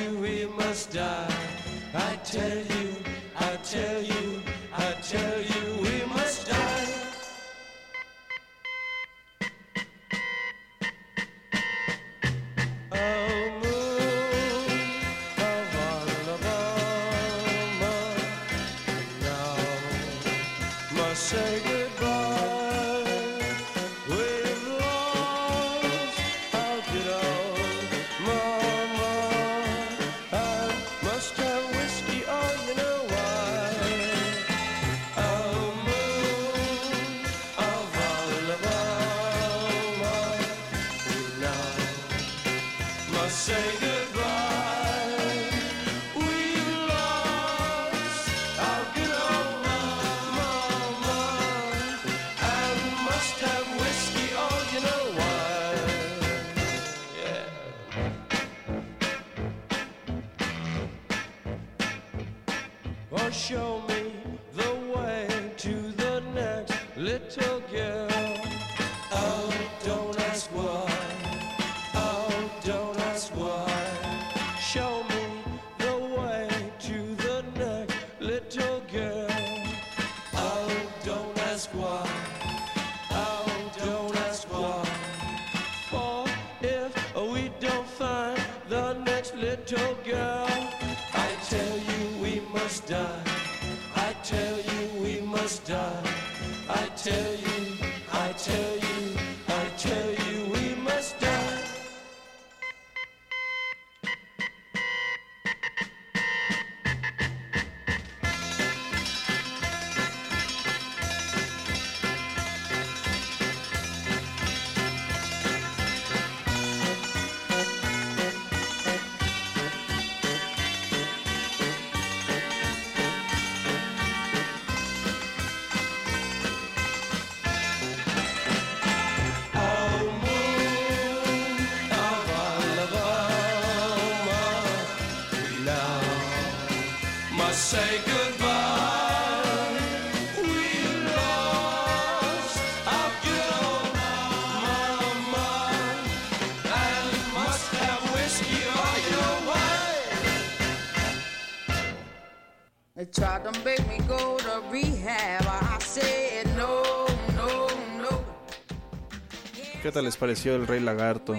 S2: les pareció el Rey Lagarto?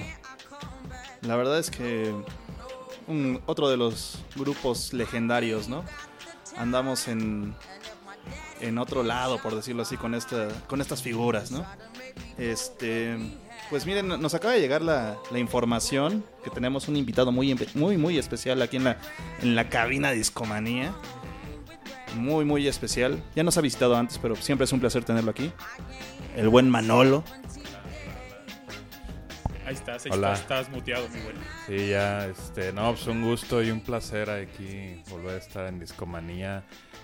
S2: La verdad es que otro de los grupos legendarios, ¿no? Andamos en, en otro lado, por decirlo así, con, esta, con estas figuras, ¿no? Este, pues miren, nos acaba de llegar la, la información que tenemos un invitado muy, muy, muy especial aquí en la, en la cabina Discomanía. Muy, muy especial. Ya nos ha visitado antes, pero siempre es un placer tenerlo aquí. El buen Manolo.
S1: Ahí estás, ahí
S5: Hola.
S1: estás, estás muteado, mi bueno.
S5: Sí, ya, este, no, pues un gusto y un placer aquí volver a estar en Discomanía.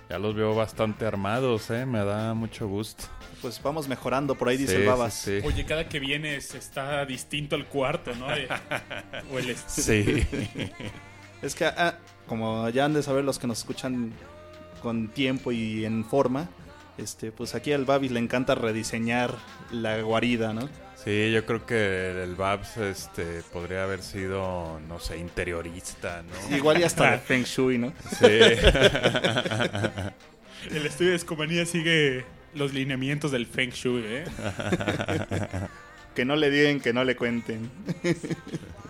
S5: Ya los veo bastante armados, ¿eh? Me da mucho gusto.
S2: Pues vamos mejorando, por ahí dice
S5: Sí,
S2: el Babas.
S5: sí, sí.
S1: Oye, cada que vienes está distinto el cuarto, ¿no? O el est-
S5: Sí.
S2: Es que, ah, como ya han de saber los que nos escuchan con tiempo y en forma, este, pues aquí al Babis le encanta rediseñar la guarida, ¿no?
S5: Sí, yo creo que el Babs este, podría haber sido, no sé, interiorista, ¿no?
S2: Igual y hasta de Feng Shui, ¿no?
S5: Sí.
S1: El estudio de Escomanía sigue los lineamientos del Feng Shui, ¿eh?
S2: Que no le digan, que no le cuenten.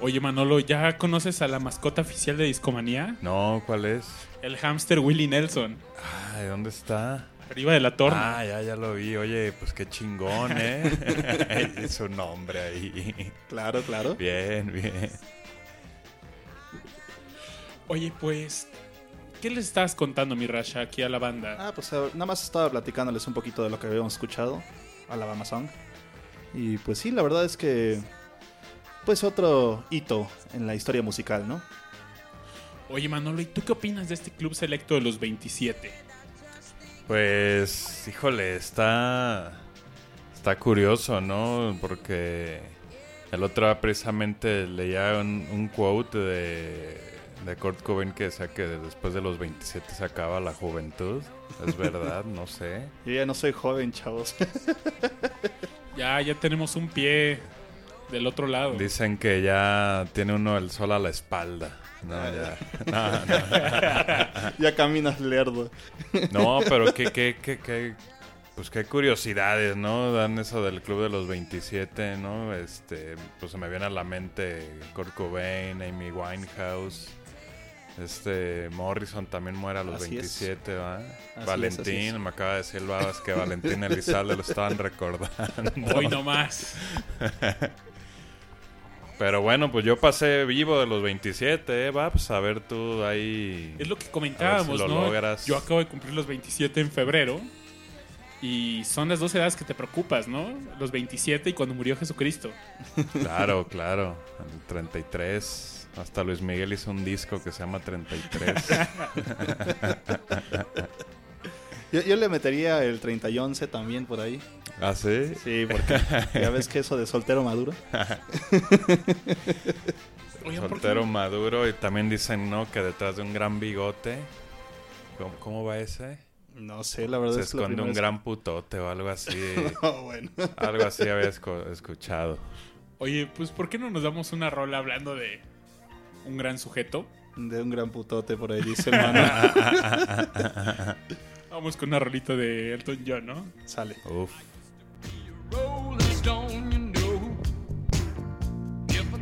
S1: Oye, Manolo, ¿ya conoces a la mascota oficial de Discomanía?
S5: No, ¿cuál es?
S1: El hámster Willie Nelson,
S5: Ay, ¿dónde está?
S1: Arriba de la torna.
S5: Ah, ya, ya lo vi. Oye, pues qué chingón, ¿eh? es un nombre ahí.
S2: Claro, claro.
S5: Bien, bien.
S1: Oye, pues, ¿qué les estás contando, mi Rasha, aquí a la banda?
S2: Ah, pues eh, nada más estaba platicándoles un poquito de lo que habíamos escuchado, Alabama Song. Y pues sí, la verdad es que, pues otro hito en la historia musical, ¿no?
S1: Oye, Manolo, ¿y tú qué opinas de este club selecto de los 27?
S5: Pues, híjole, está. Está curioso, ¿no? Porque el otro día precisamente leía un, un quote de, de Kurt Cobain que decía que después de los 27 se acaba la juventud. Es verdad, no sé.
S2: Yo ya no soy joven, chavos.
S1: Ya, ya tenemos un pie del otro lado.
S5: Dicen que ya tiene uno el sol a la espalda. No, ya. No, no.
S2: ya caminas lerdo.
S5: No, pero qué, qué, qué, qué, pues qué curiosidades, ¿no? Dan eso del club de los 27, ¿no? Este, pues se me viene a la mente Kurt Cobain, Amy Winehouse, este, Morrison también muere a los
S2: Así es.
S5: 27, ¿va?
S2: Es,
S5: Valentín,
S2: es.
S5: me acaba de decir el Babas que Valentín Elizalde lo estaban recordando.
S1: Hoy nomás.
S5: Pero bueno, pues yo pasé vivo de los 27, ¿eh, Babs? A ver tú ahí...
S1: Es lo que comentábamos,
S5: si lo
S1: ¿no?
S5: logras.
S1: Yo acabo de cumplir los 27 en febrero. Y son las dos edades que te preocupas, ¿no? Los 27 y cuando murió Jesucristo.
S5: Claro, claro. El 33. Hasta Luis Miguel hizo un disco que se llama 33.
S2: Yo, yo le metería el 30 y 11 también por ahí.
S5: ¿Ah, sí?
S2: Sí, porque ya ves que eso de soltero maduro.
S1: Oigan, ¿por qué
S5: Soltero
S1: no?
S5: maduro. Y también dicen, ¿no? Que detrás de un gran bigote. ¿Cómo, cómo va ese?
S2: No sé, la verdad
S5: Se
S2: es que la
S5: esconde un gran putote o algo así.
S2: vez- Oh, bueno.
S5: algo así había esco- escuchado.
S1: Oye, pues ¿por qué no nos damos una rola hablando de un gran sujeto?
S2: De un gran putote por ahí, dice el.
S1: Vamos con una rolita de Elton John, ¿no?
S2: Sale.
S5: Uf.
S3: Rolling Stone, you know, if the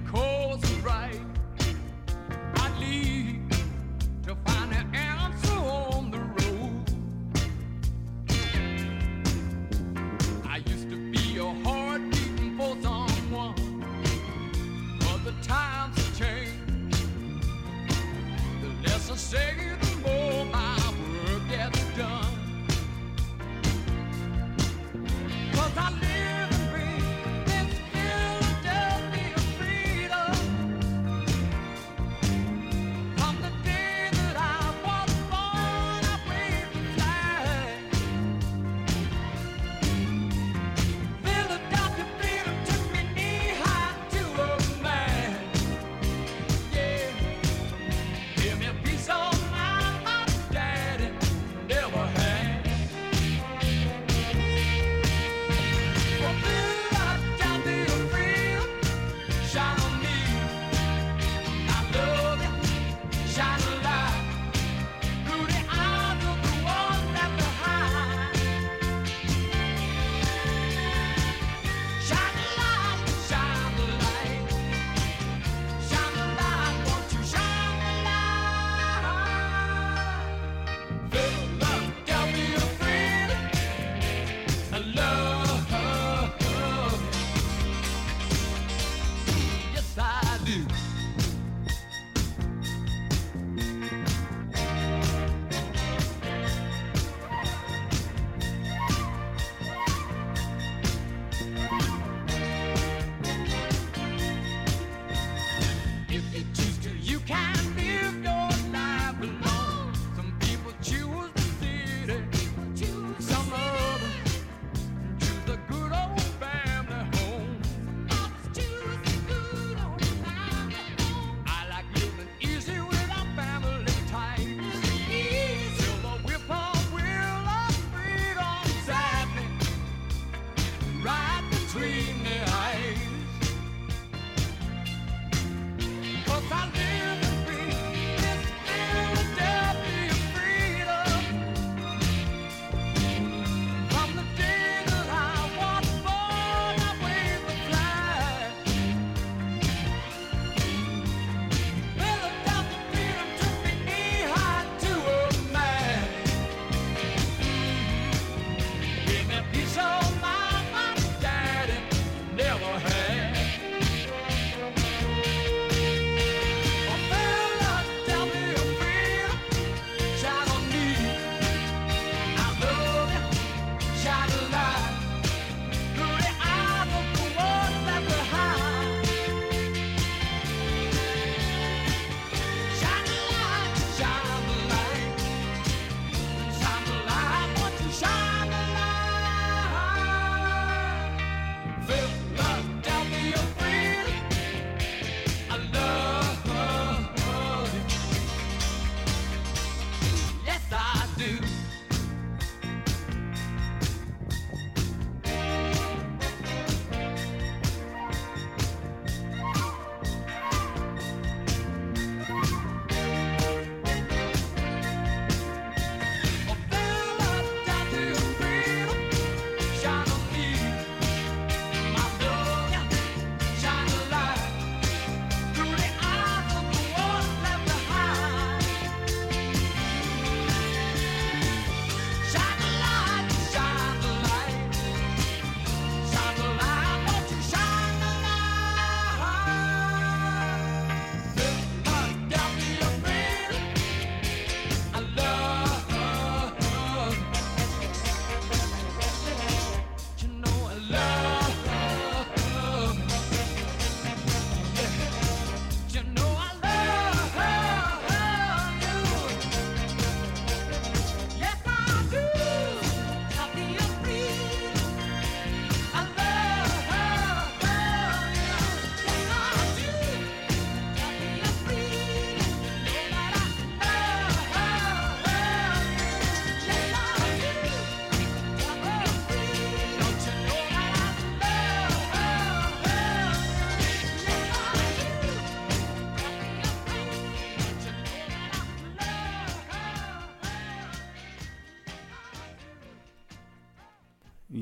S6: You.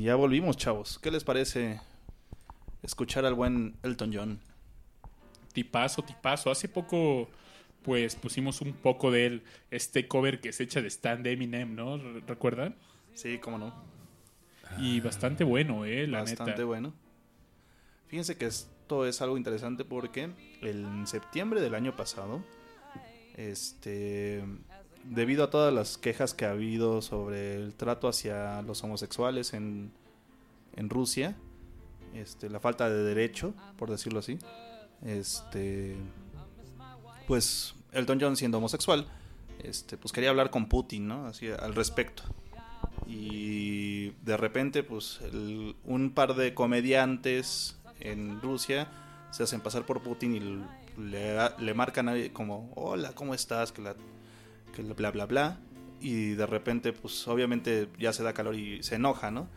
S2: Ya volvimos, chavos. ¿Qué les parece escuchar al buen Elton John?
S1: Tipazo, tipazo. Hace poco, pues pusimos un poco de él, este cover que se echa de Stan de Eminem, ¿no? Re- ¿Recuerdan?
S2: Sí, cómo no.
S1: Y bastante bueno, ¿eh? La
S2: Bastante
S1: neta.
S2: bueno. Fíjense que esto es algo interesante porque en septiembre del año pasado, este, debido a todas las quejas que ha habido sobre el trato hacia los homosexuales en, en Rusia, este, la falta de derecho, por decirlo así, este, pues Elton John siendo homosexual, este, pues quería hablar con Putin, ¿no? Así al respecto. Y de repente pues un par de comediantes en Rusia se hacen pasar por Putin y le, le marcan ahí como hola cómo estás que la que la bla bla bla. Y de repente pues obviamente ya se da calor y se enoja no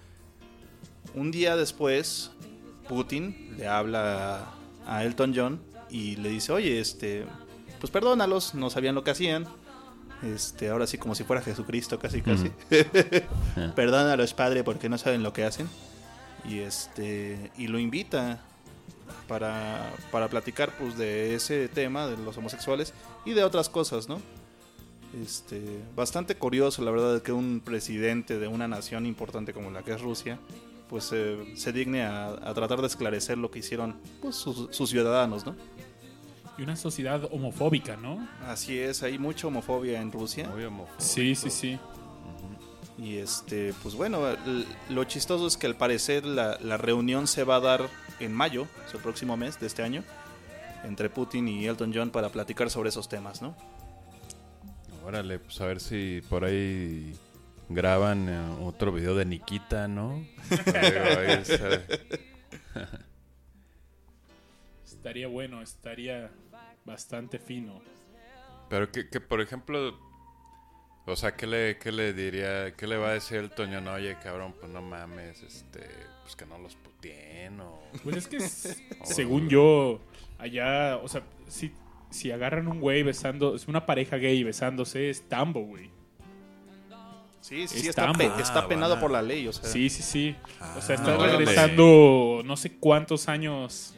S2: un día después Putin le habla a, Elton John y le dice oye este pues perdónalos no sabían lo que hacían este, ahora sí como si fuera Jesucristo casi casi. Perdónalos, padre, porque no saben lo que hacen. Y este y lo invita para, para platicar pues de ese tema de los homosexuales y de otras cosas, ¿no? Este, bastante curioso, la verdad, que un presidente de una nación importante como la que es Rusia, pues eh, se digne a, a tratar de esclarecer lo que hicieron pues, sus, sus ciudadanos, ¿no?
S1: Y una sociedad homofóbica, ¿no?
S2: Así es, hay mucha homofobia en Rusia.
S5: Muy homofóbico.
S1: Sí, sí, sí.
S2: Y este, pues bueno, lo chistoso es que al parecer la, la reunión se va a dar en mayo, es el próximo mes de este año, entre Putin y Elton John para platicar sobre esos temas, ¿no?
S5: Órale, pues a ver si por ahí graban eh, otro video de Nikita, ¿no?
S1: Estaría bueno, estaría bastante fino.
S5: Pero que, que, por ejemplo, o sea, ¿qué le, qué le diría, qué le va a decir el Toño? No, oye, cabrón, pues no mames, este, pues que no los putien o...
S1: Pues es que, según yo, allá, o sea, si, si agarran un güey besando, es una pareja gay besándose, es tambo, güey.
S2: Sí, sí,
S1: Es
S2: está,
S1: tambo.
S2: pe-
S5: Ah,
S2: está penado por la ley, o sea.
S1: Sí, sí, sí. O sea, está
S5: Ah, órale.
S1: regresando no sé cuántos años.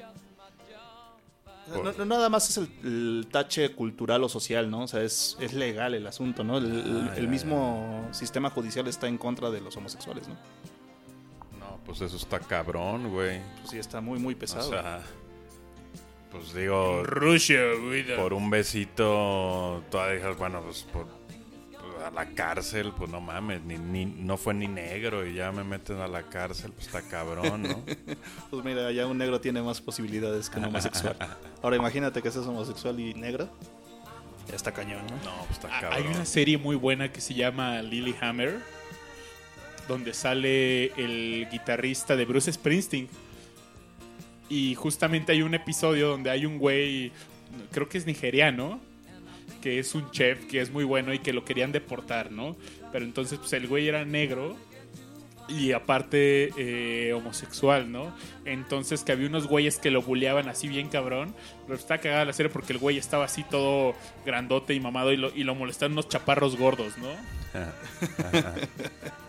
S2: No, no, nada más es el, el tache cultural o social, ¿no? O sea, es, es legal el asunto, ¿no? El, el- el
S5: ya,
S2: mismo sistema judicial está en contra de los homosexuales, ¿no?
S5: No, pues eso está cabrón, güey.
S2: Pues sí, está muy, muy
S5: O
S2: pesado.
S5: sea, pues digo,
S1: Rusia, güey.
S5: por un besito, todavía dices, bueno, pues por pues, a la cárcel, pues no mames, ni, ni, no fue ni negro y ya me meten a la cárcel, pues está cabrón, ¿no?
S2: Pues mira, ya un negro tiene más posibilidades que un homosexual. Ahora imagínate que seas homosexual y negro. Ya está cañón, ¿no?
S5: No, pues está
S1: Ah,
S5: cabrón.
S1: Hay una serie muy buena que se llama Lilyhammer, donde sale el guitarrista de Bruce Springsteen. Y justamente hay un episodio donde hay un güey, creo que es nigeriano, que es un chef que es muy bueno y que lo querían deportar, ¿no? Pero entonces pues el güey era negro y aparte eh, homosexual, ¿no? Entonces que había unos güeyes que lo bulleaban así bien cabrón, pero está cagada la serie porque el güey estaba así todo grandote y mamado y lo, y lo molestaban unos chaparros gordos, ¿no?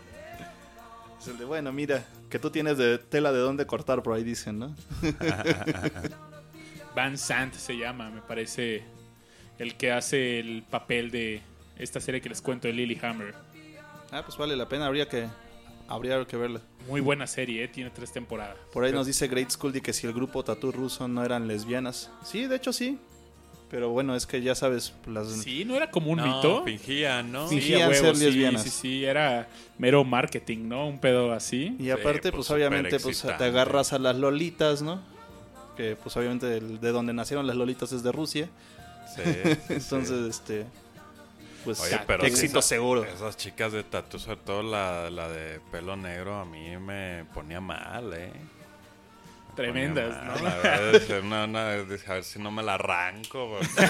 S2: Es el de, bueno, mira, que tú tienes de tela de dónde cortar, por ahí dicen, ¿no?
S1: Van Sant se llama, me parece, el que hace el papel de esta serie que les cuento de Lilyhammer.
S2: Ah, pues vale la pena, habría que, habría que verla.
S1: Muy buena serie, ¿eh? tiene tres temporadas.
S2: Por ahí nos dice Great School de que si el grupo Tatu ruso no eran lesbianas. Sí, de hecho sí. Pero bueno, es que ya sabes, las...
S1: Sí, no era como un
S5: No,
S1: mito.
S5: fingían, ¿no?
S2: Sí.
S1: Sí,
S2: Fingían
S1: huevo,
S2: ser
S1: sí,
S2: lesbianas.
S1: Sí, sí, era mero marketing, ¿no? Un pedo así.
S2: Y aparte,
S5: pues,
S2: pues, obviamente, pues te agarras a las lolitas, ¿no? Que pues obviamente el- de donde nacieron las lolitas es de Rusia.
S5: Sí, sí, sí.
S2: Entonces, este... Pues
S5: Oye, pero
S2: éxito
S5: esa-
S2: seguro.
S5: Esas chicas de tatu, sobre todo la, la de pelo negro, a mí me ponía mal, ¿eh? Me
S1: Tremendas. ¿no?
S5: A ver, no, no, dije, a ver si no me la arranco. Porque,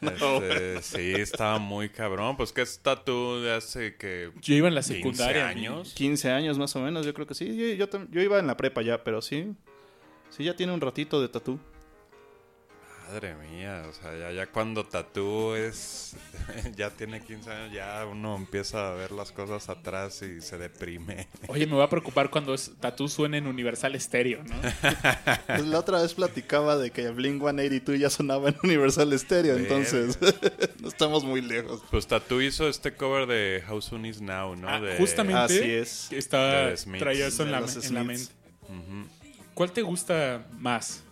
S5: este, sí, estaba muy cabrón. Pues que es tatu de hace que
S1: Yo iba en la
S5: 15
S1: secundaria.
S5: años.
S2: 15 años más o menos, yo creo que sí. Yo, yo, yo iba en la prepa ya, pero sí. Sí, ya tiene un ratito de tatú.
S5: Madre mía, o sea, ya, ya cuando tatú es. ya tiene 15 años, ya uno empieza a ver las cosas atrás y se deprime.
S1: Oye, me voy a preocupar cuando es Tatú suene en Universal Stereo, ¿no?
S2: Pues la otra vez platicaba de que Blink 182 ya sonaba en Universal Stereo, entonces no estamos muy lejos.
S5: Pues Tattoo hizo este cover de How Soon Is Now, ¿no?
S1: Ah,
S5: De-
S1: justamente
S2: Así es.
S1: está
S5: De The Smiths.
S1: traía eso en la, en la mente. ¿Cuál te gusta más?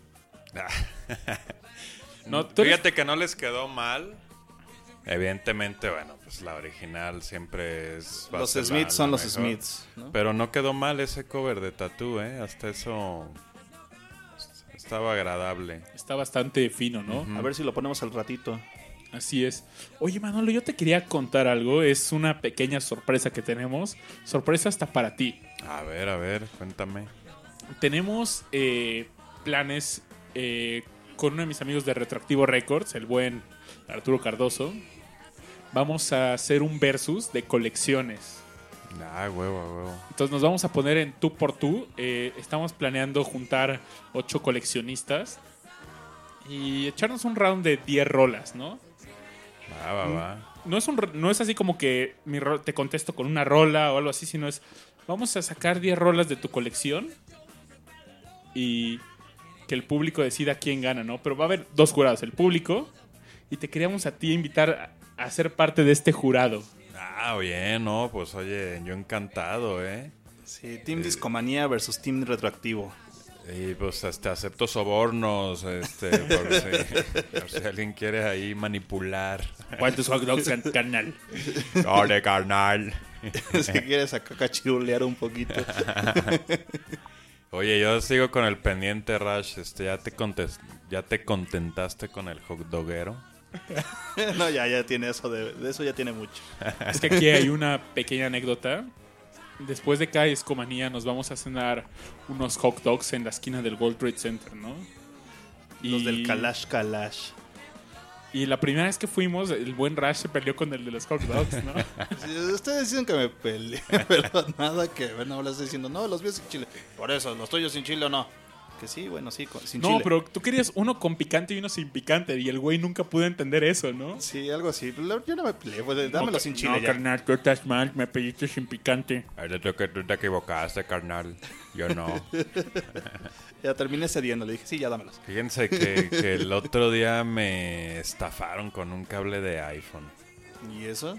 S1: No, eres-
S5: Fíjate que no les quedó mal. Evidentemente, bueno, pues la original siempre es.
S2: Los Smiths son los
S5: mejor.
S2: Smiths. ¿no?
S5: Pero no quedó mal ese cover de Tattoo, ¿eh? Hasta eso. Estaba agradable.
S1: Está bastante fino, ¿no?
S2: A ver si lo ponemos al ratito.
S1: Así es. Oye, Manolo, yo te quería contar algo. Es una pequeña sorpresa que tenemos. Sorpresa hasta para ti.
S5: A ver, a ver, cuéntame.
S1: Tenemos eh, planes eh, con uno de mis amigos de Retroactivo Records, el buen Arturo Cardoso. Vamos a hacer un versus de colecciones.
S5: Ah, huevo, huevo.
S1: Entonces nos vamos a poner en tú por tú. Eh, estamos planeando juntar ocho coleccionistas y echarnos un round de 10 rolas, ¿no?
S5: Va, va, va.
S1: No es, un, no es así como que mi ro- te contesto con una rola o algo así, sino es vamos a sacar 10 rolas de tu colección y que el público decida quién gana, ¿no? Pero va a haber dos jurados, el público y te queríamos a ti invitar a, a ser parte de este jurado.
S5: Ah, bien, no, pues oye, yo encantado, ¿eh?
S2: Sí, Team Discomanía versus Team Retroactivo.
S5: Y pues este, acepto sobornos, este, por si, por si alguien quiere ahí manipular.
S1: ¿Cuántos hot dogs, carnal?
S5: Ole, carnal.
S2: si quieres acá cachirulear un poquito.
S5: Oye, yo sigo con el pendiente, Rash. Este, ¿ya te, contes- ¿Ya te contentaste con el hot doguero?
S2: no, ya, ya tiene eso, de, de eso ya tiene mucho.
S1: Es que aquí hay una pequeña anécdota. Después de cada escomanía nos vamos a cenar unos hot dogs en la esquina del World Trade Center, ¿no?
S2: Los del Kalash Kalash.
S1: Y la primera vez que fuimos, el buen Rash se peleó con el de los hot dogs, ¿no?
S2: Sí, ustedes dicen que me peleé, pero nada que ver. No, estoy diciendo, no, los míos sin chile. Por eso, los tuyos sin chile o no. Que sí, bueno, sí, con- sin
S1: No,
S2: chile.
S1: pero tú querías uno con picante y uno sin picante. Y el güey nunca pudo entender eso, ¿no?
S2: Sí, algo así. Yo no me peleé, pues, dámelo
S1: No,
S2: sin
S1: no,
S2: chile ya.
S1: carnal, tú estás mal, me pediste sin picante.
S5: Que tú te equivocaste, carnal. Yo no.
S2: Ya terminé cediendo, le dije, sí, ya dámelos.
S5: Fíjense que, que el otro día me estafaron con un cable de iPhone.
S2: ¿Y eso?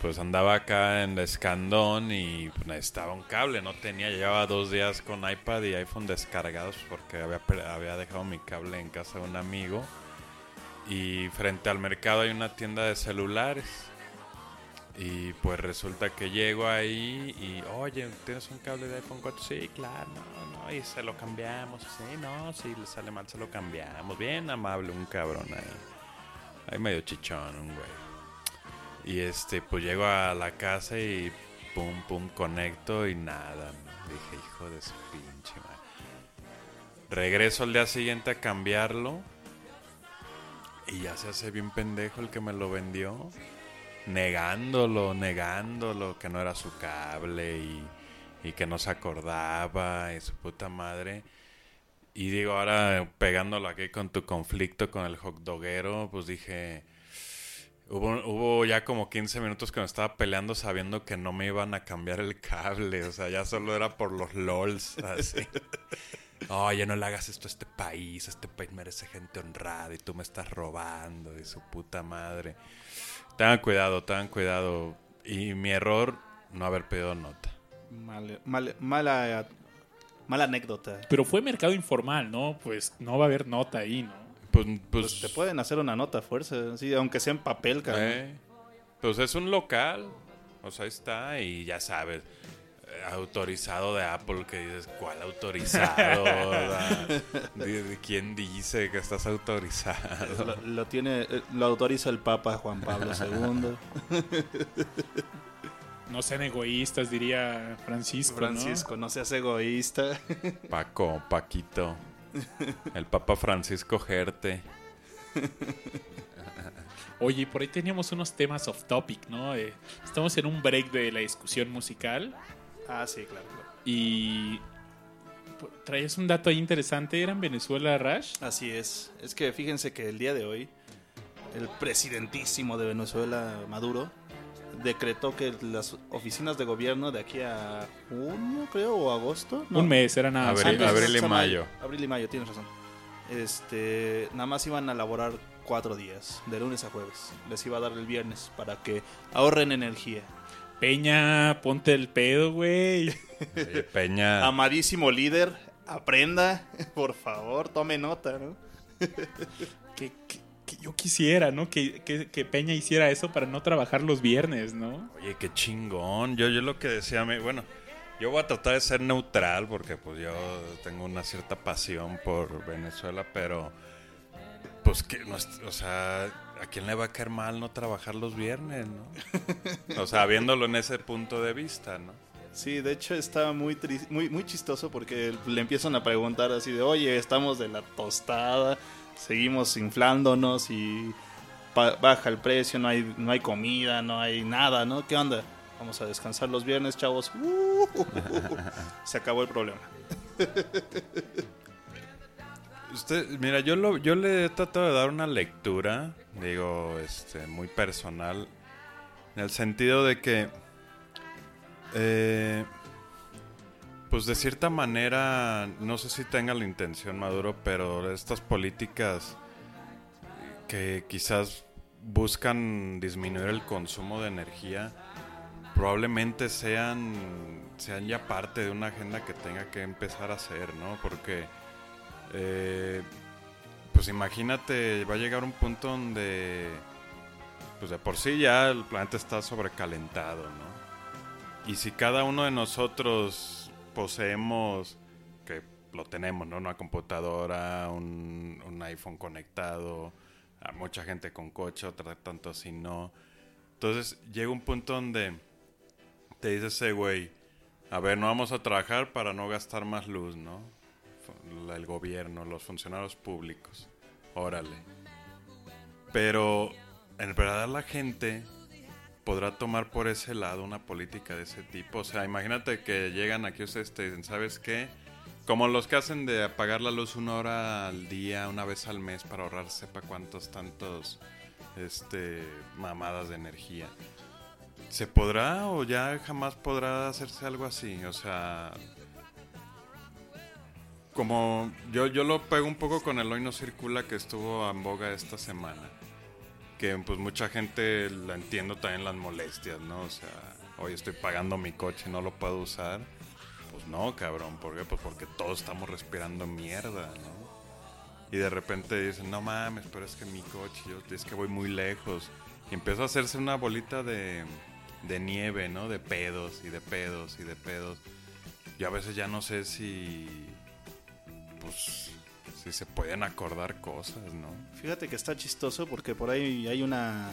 S5: Pues andaba acá en la Escandón y pues, necesitaba un cable. No tenía, llevaba dos días con iPad y iPhone descargados porque había dejado mi cable en casa de un amigo. Y frente al mercado hay una tienda de celulares. Y pues resulta que llego ahí y, oye, ¿tienes un cable de iPhone 4? Sí, claro, no, no, y se lo cambiamos. Sí, no, si le sale mal, se lo cambiamos. Bien amable, un cabrón ahí. Ahí medio chichón, un güey. Y este, pues llego a la casa y pum, pum, conecto y nada. Dije, hijo de su pinche madre. Regreso al día siguiente a cambiarlo. Y ya se hace bien pendejo el que me lo vendió. Negándolo, negándolo, que no era su cable y, que no se acordaba y su puta madre. Y digo, ahora pegándolo aquí con tu conflicto con el hot doguero, pues dije, hubo, hubo ya como 15 minutos que me estaba peleando sabiendo que no me iban a cambiar el cable, o sea, ya solo era por los LOLs, así. Oye, no le hagas esto a este país, este país merece gente honrada y tú me estás robando y su puta madre. Tengan cuidado, tengan cuidado. Y mi error, no haber pedido nota.
S2: Mal- mal- mala, mala anécdota.
S1: Pero fue mercado informal, ¿no? Pues no va a haber nota ahí, ¿no?
S5: Pues, pues,
S2: Pues te pueden hacer una nota a fuerza, sí, aunque sea en papel, cabrón.
S5: eh, pues es un local, o sea, ahí está y ya sabes. Autorizado de Apple, que dices, ¿cuál autorizado? O sea, ¿de- de ¿Quién dice que estás autorizado?
S2: Lo, lo tiene, eh, lo autoriza el Papa Juan Pablo II.
S1: No sean egoístas, diría Francisco. ¿no?
S2: Francisco, no seas egoísta.
S5: Paco, Paquito. El Papa Francisco Gerte.
S1: Oye, por ahí teníamos unos temas off topic, ¿no? Eh, estamos en un break de la discusión musical
S2: ah, sí, claro. claro.
S1: y traías un dato ahí interesante. ¿Era en Venezuela, Rash?
S2: Así es. Es que fíjense que el día de hoy, el presidentísimo de Venezuela, Maduro, decretó que las oficinas de gobierno de aquí a junio, creo, o agosto. no,
S1: Un mes, era nada.
S5: Abril-
S2: antes,
S5: abril y mayo.
S2: Abril y mayo, tienes razón. Este, nada más iban a laborar cuatro días, de lunes a jueves. Les iba a dar el viernes para que ahorren energía.
S1: Peña, ponte el pedo, güey.
S5: Peña.
S2: Amadísimo líder, aprenda, por favor, tome nota, ¿no?
S1: que, que- que yo quisiera, ¿no? Que, que- que Peña hiciera eso para no trabajar los viernes, ¿no?
S5: Oye, qué chingón. Yo, yo lo que decía, me- bueno, yo voy a tratar de ser neutral porque pues yo tengo una cierta pasión por Venezuela, pero pues que, no es- o sea, ¿a quién le va a caer mal no trabajar los viernes, no? O sea, viéndolo en ese punto de vista, ¿no?
S2: Sí, de hecho está muy, muy, muy chistoso porque le empiezan a preguntar así de, oye, estamos de la tostada, seguimos inflándonos y baja el precio, no hay, no hay comida, no hay nada, ¿no? ¿Qué onda? Vamos a descansar los viernes, chavos. Se acabó el problema.
S5: Mira, yo lo, yo le he tratado de dar una lectura, digo, este, muy personal, en el sentido de que, eh, pues de cierta manera, no sé si tenga la intención Maduro, pero estas políticas que quizás buscan disminuir el consumo de energía, probablemente sean, sean ya parte de una agenda que tenga que empezar a hacer, ¿no? Porque eh, pues imagínate, va a llegar un punto donde, pues de por sí ya el planeta está sobrecalentado, ¿no? Y si cada uno de nosotros poseemos, que lo tenemos, ¿no? Una computadora, un, un iPhone conectado, a mucha gente con coche, otra tanto así no. Entonces llega un punto donde te dice ese güey, a ver, no vamos a trabajar para no gastar más luz, ¿no? El gobierno, los funcionarios públicos. Órale. Pero en verdad la gente podrá tomar por ese lado una política de ese tipo. O sea, imagínate que llegan aquí ustedes te dicen, ¿sabes qué? Como los que hacen de apagar la luz una hora al día, una vez al mes para ahorrar sepa cuántos tantos este mamadas de energía. ¿Se podrá o ya jamás podrá hacerse algo así? O sea, como yo, yo lo pego un poco con el hoy no circula que estuvo en boga esta semana. Que pues mucha gente la entiendo también las molestias, ¿no? O sea, hoy estoy pagando mi coche, no lo puedo usar. Pues no, cabrón, ¿por qué? Pues porque todos estamos respirando mierda, ¿no? Y de repente dicen, no mames, pero es que mi coche, yo, es que voy muy lejos. Y empieza a hacerse una bolita de, de nieve, ¿no? De pedos y de pedos y de pedos. Yo a veces ya no sé si, pues, si se pueden acordar cosas, ¿no?
S2: Fíjate que está chistoso porque por ahí hay una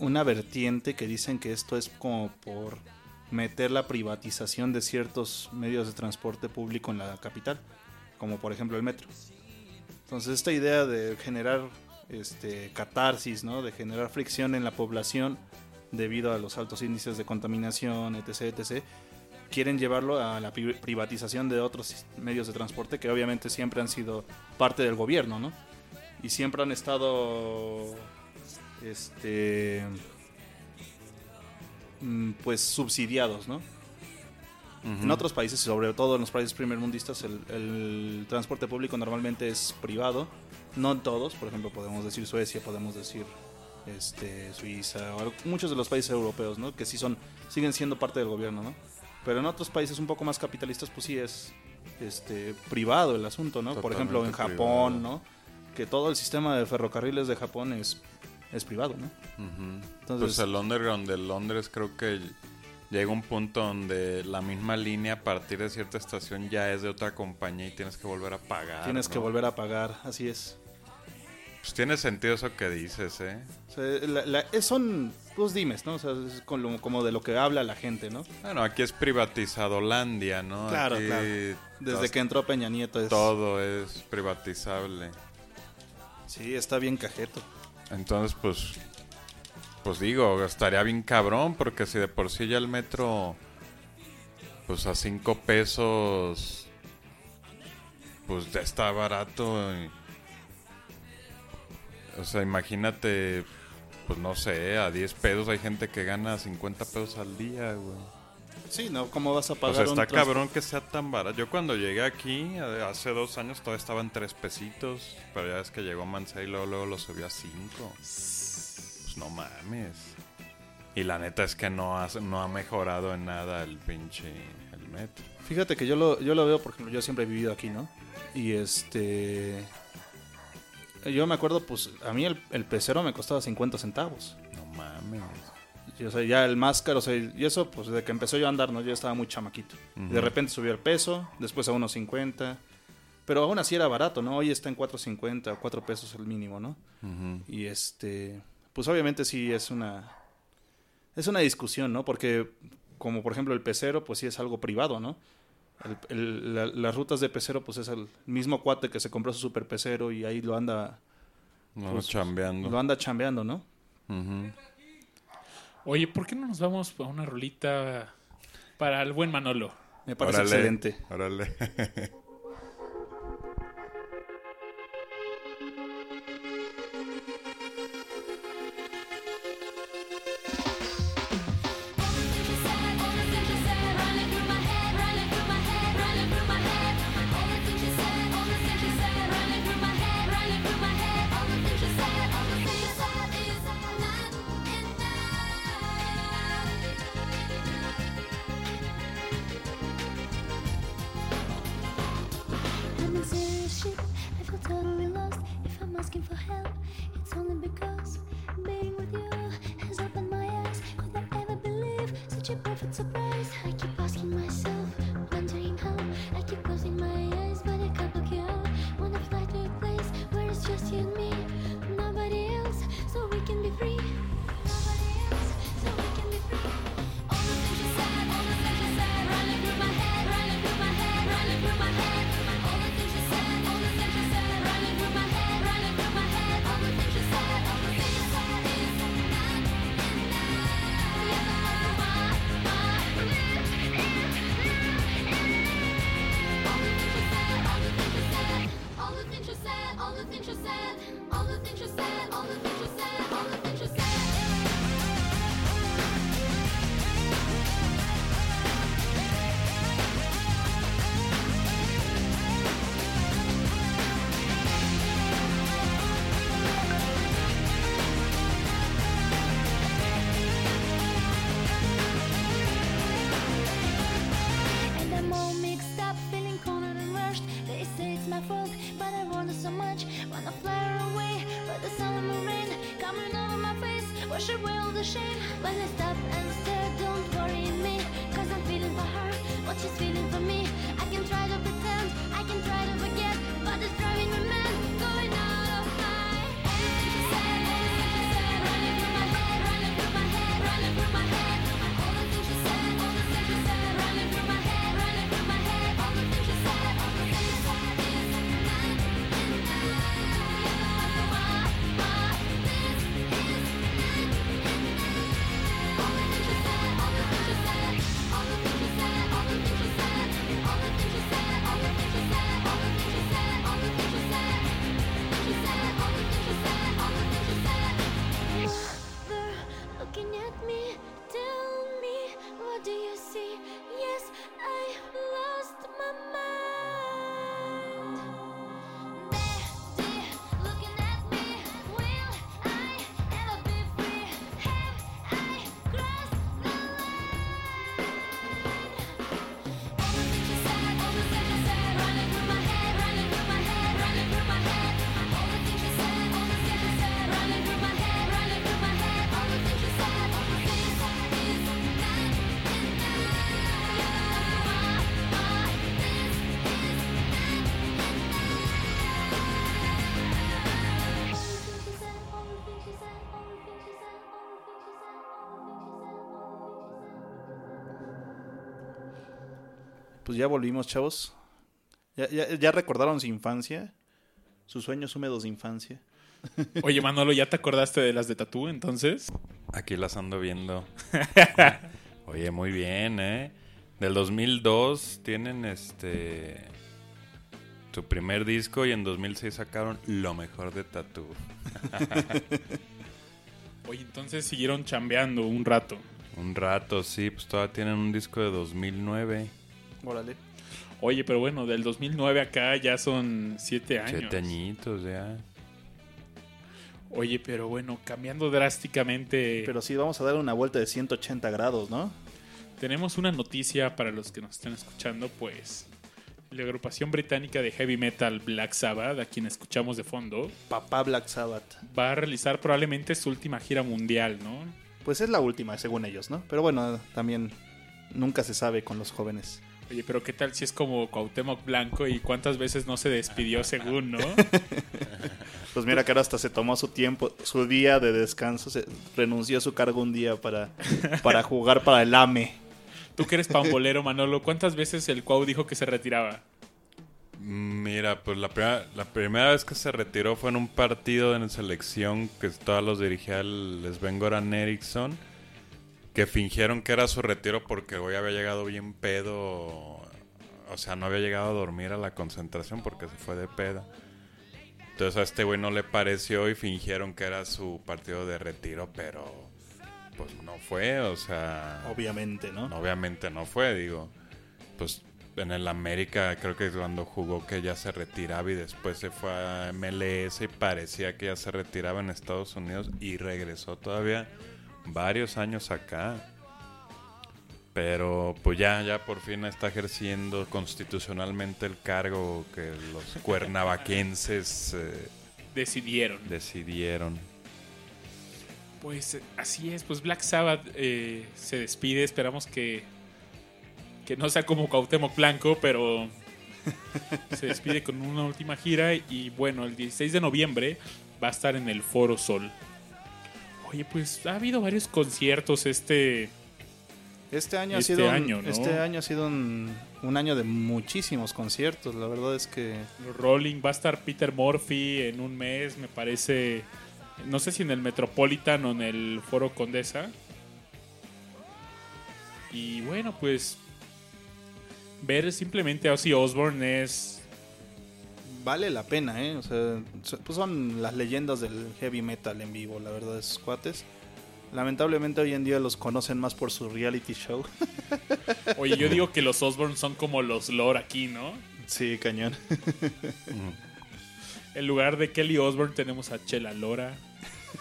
S2: una vertiente que dicen que esto es como por meter la privatización de ciertos medios de transporte público en la capital, como por ejemplo el metro. Entonces esta idea de generar este, catarsis, ¿no? De generar fricción en la población debido a los altos índices de contaminación, etc, etc. Quieren llevarlo a la pri- privatización de otros medios de transporte que obviamente siempre han sido parte del gobierno, ¿no? Y siempre han estado, este, mm, pues subsidiados, ¿no? En otros países, sobre todo en los países primermundistas, el, el transporte público normalmente es privado. No en todos, por ejemplo, podemos decir Suecia, podemos decir este, Suiza, o muchos de los países europeos, ¿no? Que sí son, siguen siendo parte del gobierno, ¿no? Pero en otros países un poco más capitalistas, pues sí es este, privado el asunto, ¿no? Por ejemplo, en Japón,
S5: privado.
S2: ¿no? Que todo el sistema de ferrocarriles de Japón es, es privado, ¿no? Entonces-
S5: pues el underground de Londres creo que llega un punto donde la misma línea a partir de cierta estación ya es de otra compañía y tienes que volver a pagar.
S2: Tienes que volver a pagar, así es.
S5: Pues tiene sentido eso que dices, ¿eh?
S2: O sea, la- la- es- son dos dimes, ¿no? O sea, es como de lo que habla la gente, ¿no?
S5: Bueno, aquí es privatizadolandia, ¿no?
S2: Claro,
S5: Aquí
S2: claro. Desde
S5: todo-
S2: que entró Peña Nieto es...
S5: todo es privatizable.
S2: Sí, está bien cajeto.
S5: Entonces, pues, pues digo, estaría bien cabrón, porque si de por sí ya el metro, pues a cinco pesos, pues ya está barato. y- o sea, imagínate, pues no sé, a 10 pesos hay gente que gana 50 pesos al día, güey.
S2: Sí, ¿no? ¿Cómo vas a
S5: O
S2: pagar
S5: sea,
S2: un
S5: está cabrón que sea tan barato. Yo cuando llegué aquí, eh, hace dos años, todavía estaban tres pesitos. Pero ya es que llegó Mansai y luego, luego lo subió a cinco. Pues no mames. Y la neta es que no ha, no ha mejorado en nada el pinche el metro.
S2: Fíjate que yo lo, yo lo veo, por ejemplo, yo siempre he vivido aquí, ¿no? Y este... Yo me acuerdo, pues, a mí el, el pecero me costaba 50 centavos.
S5: No mames.
S2: O sea, ya el más caro, o sea, y eso, pues, desde que empezó yo a andar, ¿no? Yo estaba muy chamaquito. Y de repente subió el peso, después a 1.50. Pero aún así era barato, ¿no? Hoy está en 4.50 o 4 pesos el mínimo, ¿no? Y este, pues obviamente sí es una, es una discusión, ¿no? Porque como por ejemplo el pecero, pues sí es algo privado, ¿no? El- el- la- las rutas de pecero, pues es el mismo cuate que se compró su super pecero y ahí lo anda,
S5: No,
S2: Pues,
S5: chambeando.
S2: lo anda chambeando, ¿no?
S1: Oye, ¿por qué no nos vamos a una rolita para el buen Manolo?
S2: Me parece
S5: Órale,
S2: excelente.
S5: Órale.
S2: pues ya volvimos, chavos. Ya, ya, ya recordaron su infancia, sus sueños húmedos de infancia.
S1: Oye, Manolo, ¿ya te acordaste de las de Tatú entonces?
S5: Aquí las ando viendo. Oye, muy bien, ¿eh? Del 2002 tienen este su primer disco y en 2006 sacaron lo mejor de Tattoo.
S1: Oye, entonces siguieron chambeando un rato.
S5: Un rato, sí, pues todavía tienen un disco de 2009.
S2: Órale.
S1: Oye, pero bueno, del 2009 acá ya son siete años.
S5: Siete añitos ya.
S1: Oye, pero bueno, cambiando drásticamente,
S2: Pero sí, vamos a dar una vuelta de 180 grados, ¿no?
S1: tenemos una noticia para los que nos están escuchando, pues la agrupación británica de heavy metal Black Sabbath, a quien escuchamos de fondo,
S2: Papá Black Sabbath.
S1: va a realizar probablemente su última gira mundial, ¿no?
S2: Pues es la última, según ellos, ¿no? Pero bueno, también nunca se sabe con los jóvenes.
S1: Oye, pero ¿qué tal si es como Cuauhtémoc Blanco y cuántas veces no se despidió según, no?
S2: Pues mira que ahora hasta se tomó su tiempo, su día de descanso, se renunció a su cargo un día para, para jugar para el AME.
S1: Tú que eres pambolero, Manolo, ¿cuántas veces el Cuau dijo que se retiraba?
S5: Mira, pues la primera, la primera vez que se retiró fue en un partido en selección que todos los dirigía el Sven Goran Eriksson. Que fingieron que era su retiro porque el güey había llegado bien pedo. O sea, no había llegado a dormir a la concentración porque se fue de peda. Entonces a este güey no le pareció y fingieron que era su partido de retiro, pero pues no fue, o sea...
S2: Obviamente, ¿no?
S5: Obviamente no fue, digo. Pues en el América creo que cuando jugó que ya se retiraba y después se fue a MLS y parecía que ya se retiraba en Estados Unidos y regresó todavía varios años acá. Pero pues ya, ya por fin está ejerciendo constitucionalmente el cargo que los cuernavaquenses eh,
S1: Decidieron.
S5: decidieron.
S1: Pues así es, pues Black Sabbath eh, se despide, esperamos que, que no sea como Cuauhtémoc Blanco, pero se despide con una última gira y bueno, el 16 de noviembre va a estar en el Foro Sol. Oye, pues ha habido varios conciertos este...
S2: Este año
S1: Este
S2: ha sido, un-
S1: año, ¿no?
S2: este año ha sido un, un año de muchísimos conciertos. La verdad es que
S1: Rolling va a estar Peter Murphy en un mes, me parece. No sé si en el Metropolitan o en el Foro Condesa. Y bueno, pues. Ver simplemente a Ozzy Osbourne es.
S2: Vale la pena, ¿eh? O sea, pues son las leyendas del heavy metal en vivo, la verdad, esos cuates. Lamentablemente hoy en día los conocen más por su reality show.
S1: Oye, yo digo que los Osbourne son como los Lore aquí, ¿no?
S2: sí, cañón.
S1: En lugar de Kelly Osbourne tenemos a Chela Lora.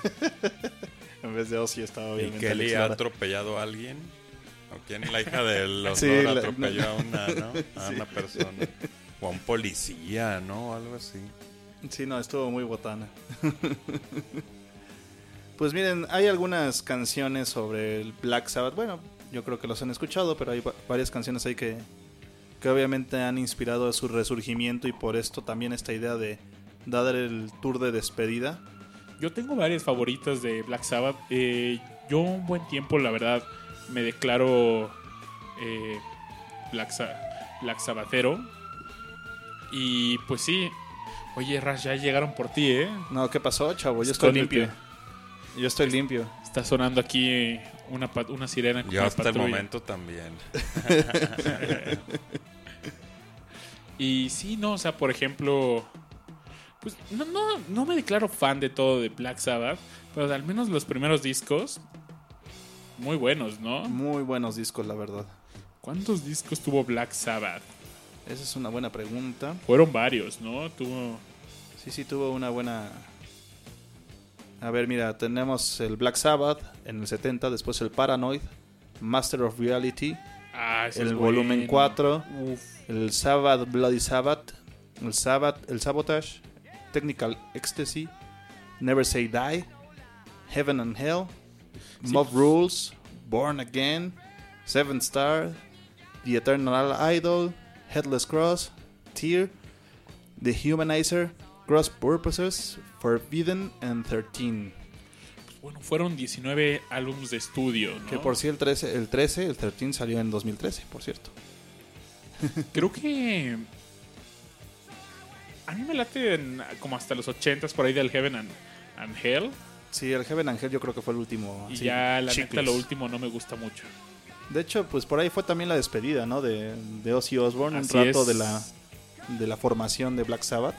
S2: en vez de Ozzy estaba
S5: ¿Y
S2: obviamente
S5: Kelly
S2: Alex
S5: ha
S2: Lora.
S5: atropellado a alguien? ¿O quién? La hija de los
S2: Sí,
S5: Lora
S2: la-
S5: atropelló a una, ¿no? A una persona. O a un policía, ¿no? O algo así.
S2: Sí, no, estuvo muy botana. pues miren, hay algunas canciones sobre el Black Sabbath. Bueno, yo creo que los han escuchado, pero hay va- varias canciones ahí que, que obviamente han inspirado su resurgimiento y por esto también esta idea de dar el tour de despedida.
S1: Yo tengo varias favoritas de Black Sabbath. Eh, yo un buen tiempo, la verdad, me declaro eh, Black, Sa- Black Sabbathero. Y pues sí. Oye, Rash, ya llegaron por ti, ¿eh?
S2: No, ¿qué pasó, chavo? Yo estoy limpio. Yo estoy limpio.
S1: Está sonando aquí una, una sirena. con
S5: Yo
S1: una
S5: hasta el
S1: patrulla.
S5: momento también.
S1: Y sí, no, o sea, por ejemplo, pues no, no, no me declaro fan de todo de Black Sabbath, pero al menos los primeros discos, muy buenos, ¿no?
S2: Muy buenos discos, la verdad.
S1: ¿Cuántos discos tuvo Black Sabbath?
S2: Esa es una buena pregunta.
S1: Fueron varios, ¿no? Tuvo...
S2: Sí, sí, tuvo una buena... A ver, mira, tenemos el Black Sabbath en el 70, después el Paranoid, Master of Reality,
S1: Ah,
S2: el volumen
S1: bueno.
S2: 4,
S1: Uf.
S2: el Sabbath Bloody Sabbath, el Sabbath, el Sabotage, Technical Ecstasy, Never Say Die, Heaven and Hell,
S1: Sí,
S2: Mob Rules, Born Again, Seven Star, The Eternal Idol, Headless Cross, Tear, The Humanizer, Cross Purposes, Forbidden and 13.
S1: Bueno, fueron 19 álbumes de estudio, ¿no?
S2: Que por sí el 13, el 13, el 13 salió en 2013, por cierto.
S1: Creo que. A mí me late en- como hasta los 80s por ahí del Heaven and, and Hell.
S2: Sí, el Heaven Angel yo creo que fue el último.
S1: Y
S2: así,
S1: ya la neta
S2: chicles.
S1: lo último no me gusta mucho.
S2: De hecho, pues por ahí fue también la despedida, ¿no? De, de Ozzy Osbourne,
S1: Así
S2: un rato
S1: es.
S2: de la, de la formación de Black Sabbath.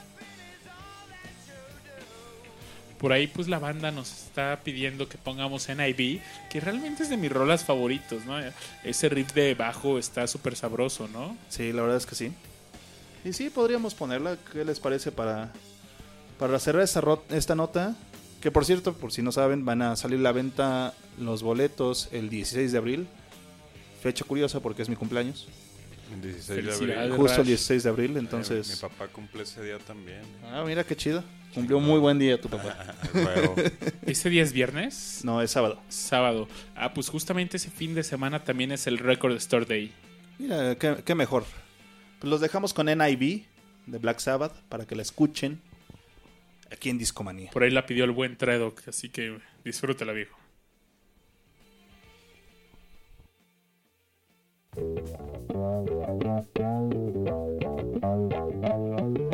S1: Por ahí pues la banda nos está pidiendo que pongamos NIV, que realmente es de mis rolas favoritos, ¿no? Ese riff de bajo está súper sabroso, ¿no?
S2: Sí, la verdad es que sí. Y sí, podríamos ponerla. ¿Qué les parece para, para cerrar esta, esta nota? Que por cierto, por si no saben, van a salir a la venta los boletos el 16 de abril. Fecha curiosa porque es mi cumpleaños.
S5: El 16 de abril.
S2: Justo el 16 de abril,
S5: Eh, Mi
S2: entonces...
S5: papá cumple ese día también.
S2: Ah, mira qué chido. Cumplió un muy buen día tu papá.
S1: ¿Ese día es viernes?
S2: No, es sábado.
S1: Sábado. Ah, pues justamente ese fin de semana también es el Record Store Day.
S2: Mira, qué, qué mejor. Pues los dejamos con NIV de Black Sabbath para que la escuchen aquí en Discomanía.
S1: Por ahí la pidió el buen Tredoc, así que disfrútala, viejo. Thank you.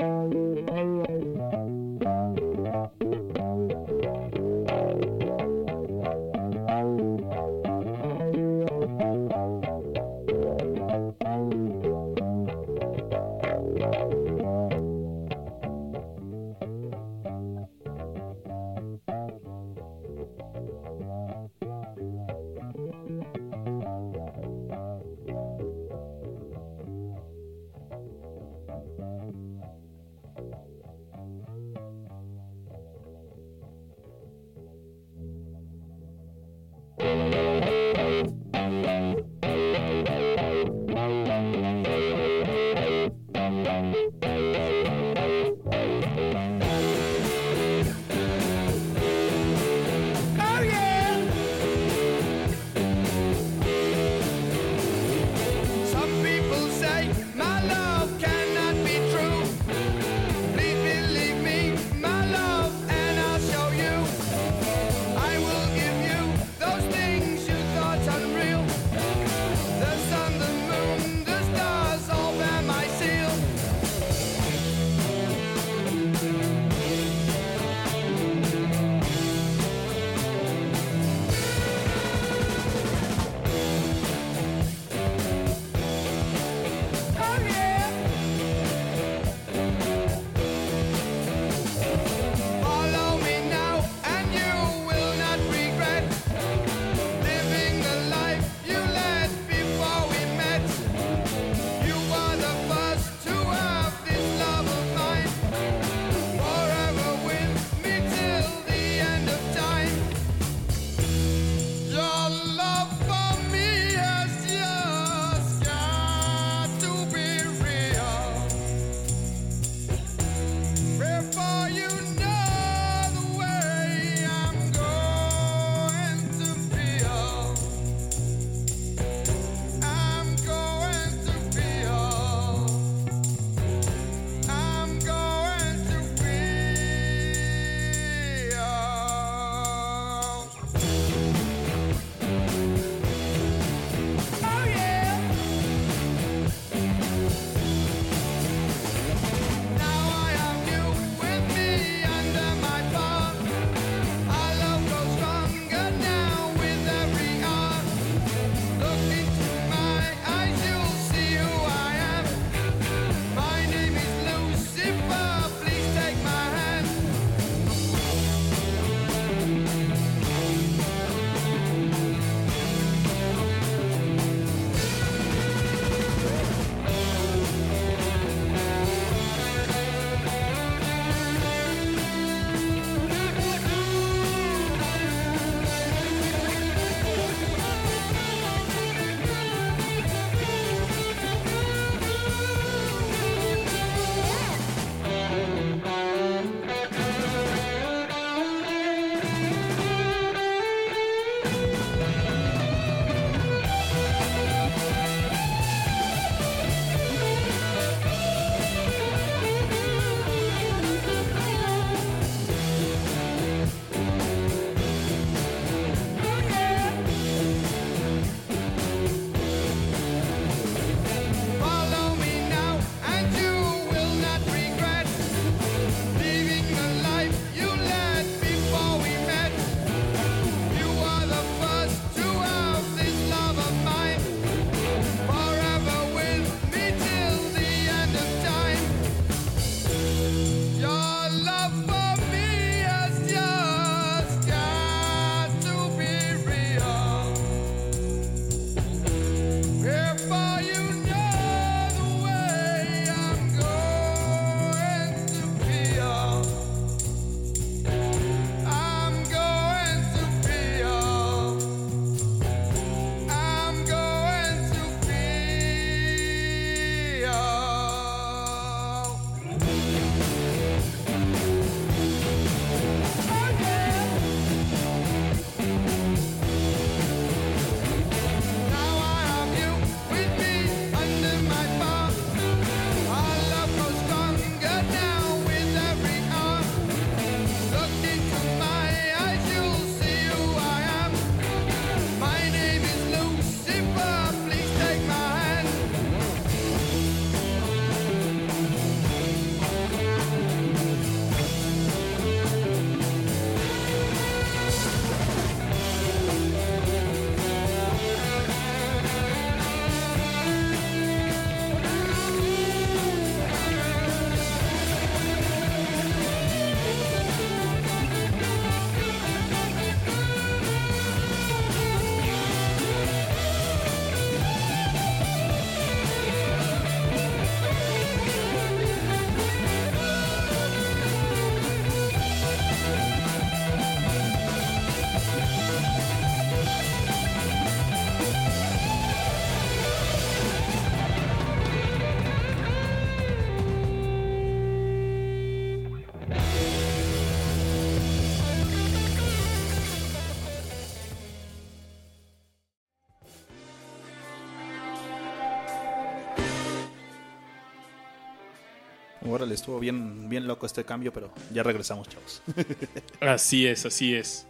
S2: Órale, estuvo bien, bien loco este cambio, pero ya regresamos, chavos.
S1: Así es, así es.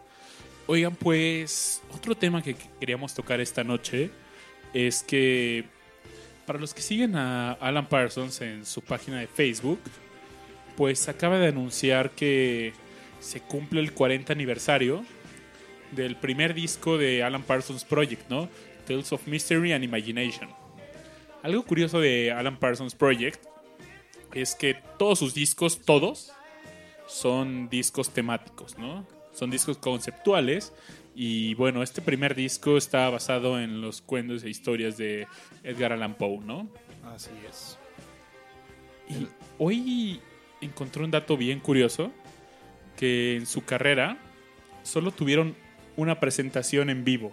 S1: Oigan, pues otro tema que queríamos tocar esta noche es que para los que siguen a Alan Parsons en su página de Facebook, pues acaba de anunciar que se cumple el 40 aniversario del primer disco de Alan Parsons Project, ¿no? Tales of Mystery and Imagination. Algo curioso de Alan Parsons Project es que todos sus discos, todos, son discos temáticos, ¿no? Son discos conceptuales. Y bueno, este primer disco está basado en los cuentos e historias de Edgar Allan Poe, ¿no?
S2: Así es.
S1: Y hoy encontré un dato bien curioso, que en su carrera solo tuvieron una presentación en vivo.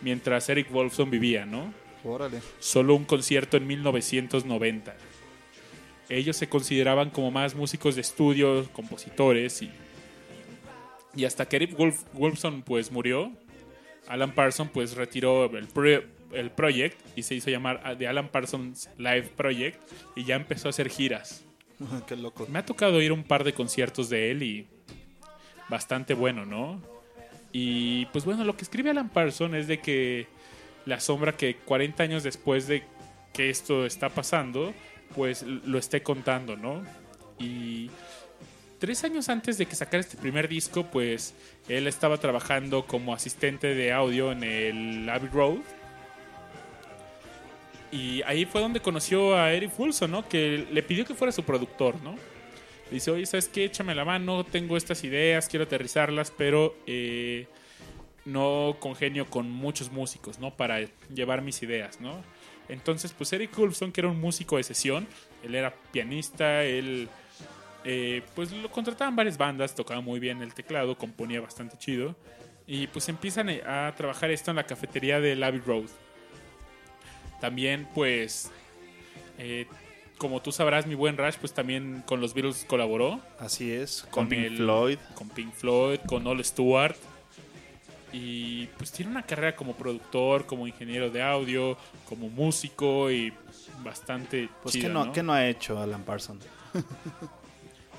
S1: Mientras Eric Wolfson vivía, ¿no?
S2: Órale.
S1: Solo un concierto en 1990. Ellos se consideraban como más músicos de estudio, compositores y, y hasta que Eric Wolf- Wolfson pues murió, Alan Parsons pues retiró el, pro- el project y se hizo llamar The Alan Parsons Live Project y ya empezó a hacer giras.
S2: Qué loco.
S1: Me ha tocado ir a un par de conciertos de él y bastante bueno, ¿no? Y pues bueno, lo que escribe Alan Parsons es de que la sombra que 40 años después de que esto está pasando, pues lo esté contando, ¿no? Y tres años antes de que sacara este primer disco, pues él estaba trabajando como asistente de audio en el Abbey Road. Y ahí fue donde conoció a Eric Wilson, ¿no? Que le pidió que fuera su productor, ¿no? Le dice, oye, ¿sabes qué? Échame la mano, tengo estas ideas, quiero aterrizarlas, pero eh, no congenio con muchos músicos, ¿no? Para llevar mis ideas, ¿no? Entonces, pues Eric Wolfson, que era un músico de sesión, él era pianista, él, eh, pues lo contrataban varias bandas, tocaba muy bien el teclado, componía bastante chido, y pues empiezan a trabajar esto en la cafetería del Abbey Road. También, pues, eh, como tú sabrás, mi buen Rush, pues también con los Beatles colaboró
S2: Así es.
S1: con
S2: Con Pink
S1: el-
S2: Floyd.
S1: con Pink Floyd, con All Stewart. Y pues tiene una carrera como productor, como ingeniero de audio, como músico y bastante
S2: Pues,
S1: chida,
S2: ¿qué, no,
S1: ¿no?
S2: qué no ha hecho Alan Parsons?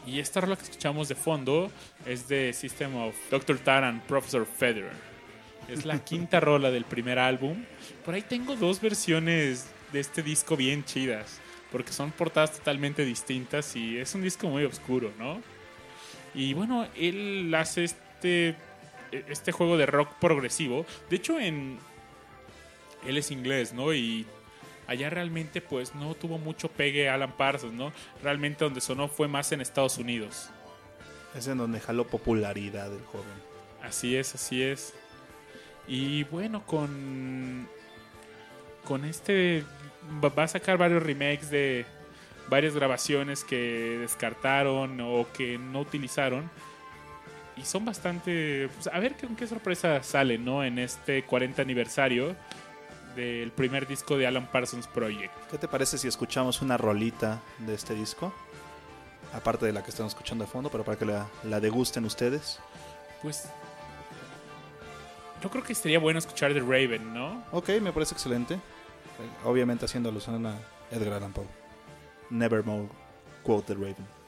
S1: Y esta rola que escuchamos de fondo es de System of Dr. Tar and Professor Federer. Es la quinta rola del primer álbum. Por ahí tengo dos versiones de este disco bien chidas, porque son portadas totalmente distintas y es un disco muy oscuro, ¿no? Y bueno, él hace este, este juego de rock progresivo. De hecho, en él es inglés, ¿no? Y allá realmente pues no tuvo mucho pegue Alan Parsons, ¿no? Realmente donde sonó fue más en Estados Unidos.
S2: Es en donde jaló popularidad el joven.
S1: Así es, así es. Y bueno, con con este va va a sacar varios remakes de varias grabaciones que descartaron o que no utilizaron. Y son bastante... pues, a ver con qué sorpresa sale, ¿no? En este 40 aniversario del primer disco de Alan Parsons Project.
S2: ¿Qué te parece si escuchamos una rolita de este disco? Aparte de la que estamos escuchando de fondo, pero para que la, la degusten ustedes.
S1: Pues... Yo creo que sería bueno escuchar The Raven, ¿no?
S2: Ok, me parece excelente. Eh, Obviamente haciendo alusión a Edgar Allan Poe. Nevermore quote the Raven.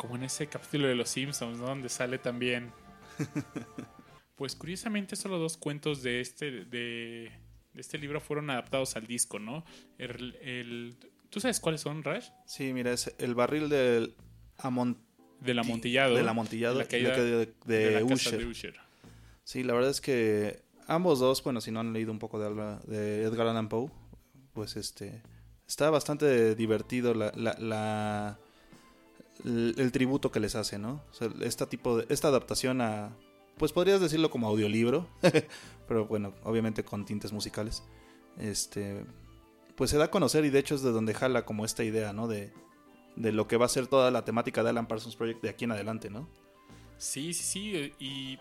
S1: Como en ese capítulo de Los Simpsons, ¿no? donde sale también. Pues curiosamente solo dos cuentos de este de, de este libro fueron adaptados al disco, ¿no? El, el- ¿Tú sabes cuáles son, Rash?
S2: Sí, mira, es el barril del amon-
S1: Del amontillado.
S2: del amontillado
S1: caída
S2: la caída de, de
S1: de la
S2: Usher.
S1: de Usher.
S2: Sí, la verdad es que ambos dos, bueno, si no han leído un poco de, Alba- de Edgar Allan Poe, pues este está bastante divertido la, la, la- el, tributo que les hace, ¿no? Esta tipo de, esta adaptación a, pues podrías decirlo como audiolibro, pero bueno, obviamente con tintes musicales, este, pues se da a conocer y de hecho es de donde jala como esta idea, ¿no? De, de lo que va a ser toda la temática de Alan Parsons Project de aquí en adelante, ¿no?
S1: Sí, sí, sí. eh, Y.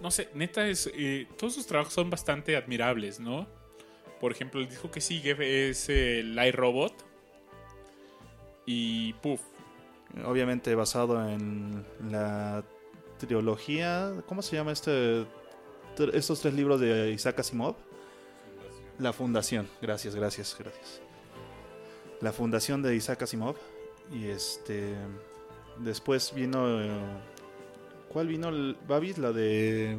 S1: No sé, neta, es, eh, todos sus trabajos son bastante admirables, ¿no? Por ejemplo, el disco que sigue es el iRobot. Y. Puff.
S2: Obviamente basado en la trilogía, ¿cómo se llama este estos tres libros de Isaac Asimov? La Fundación. Gracias, gracias, gracias. la fundación de Isaac Asimov. Y este. Después vino. ¿Cuál vino? el- Babis, la de.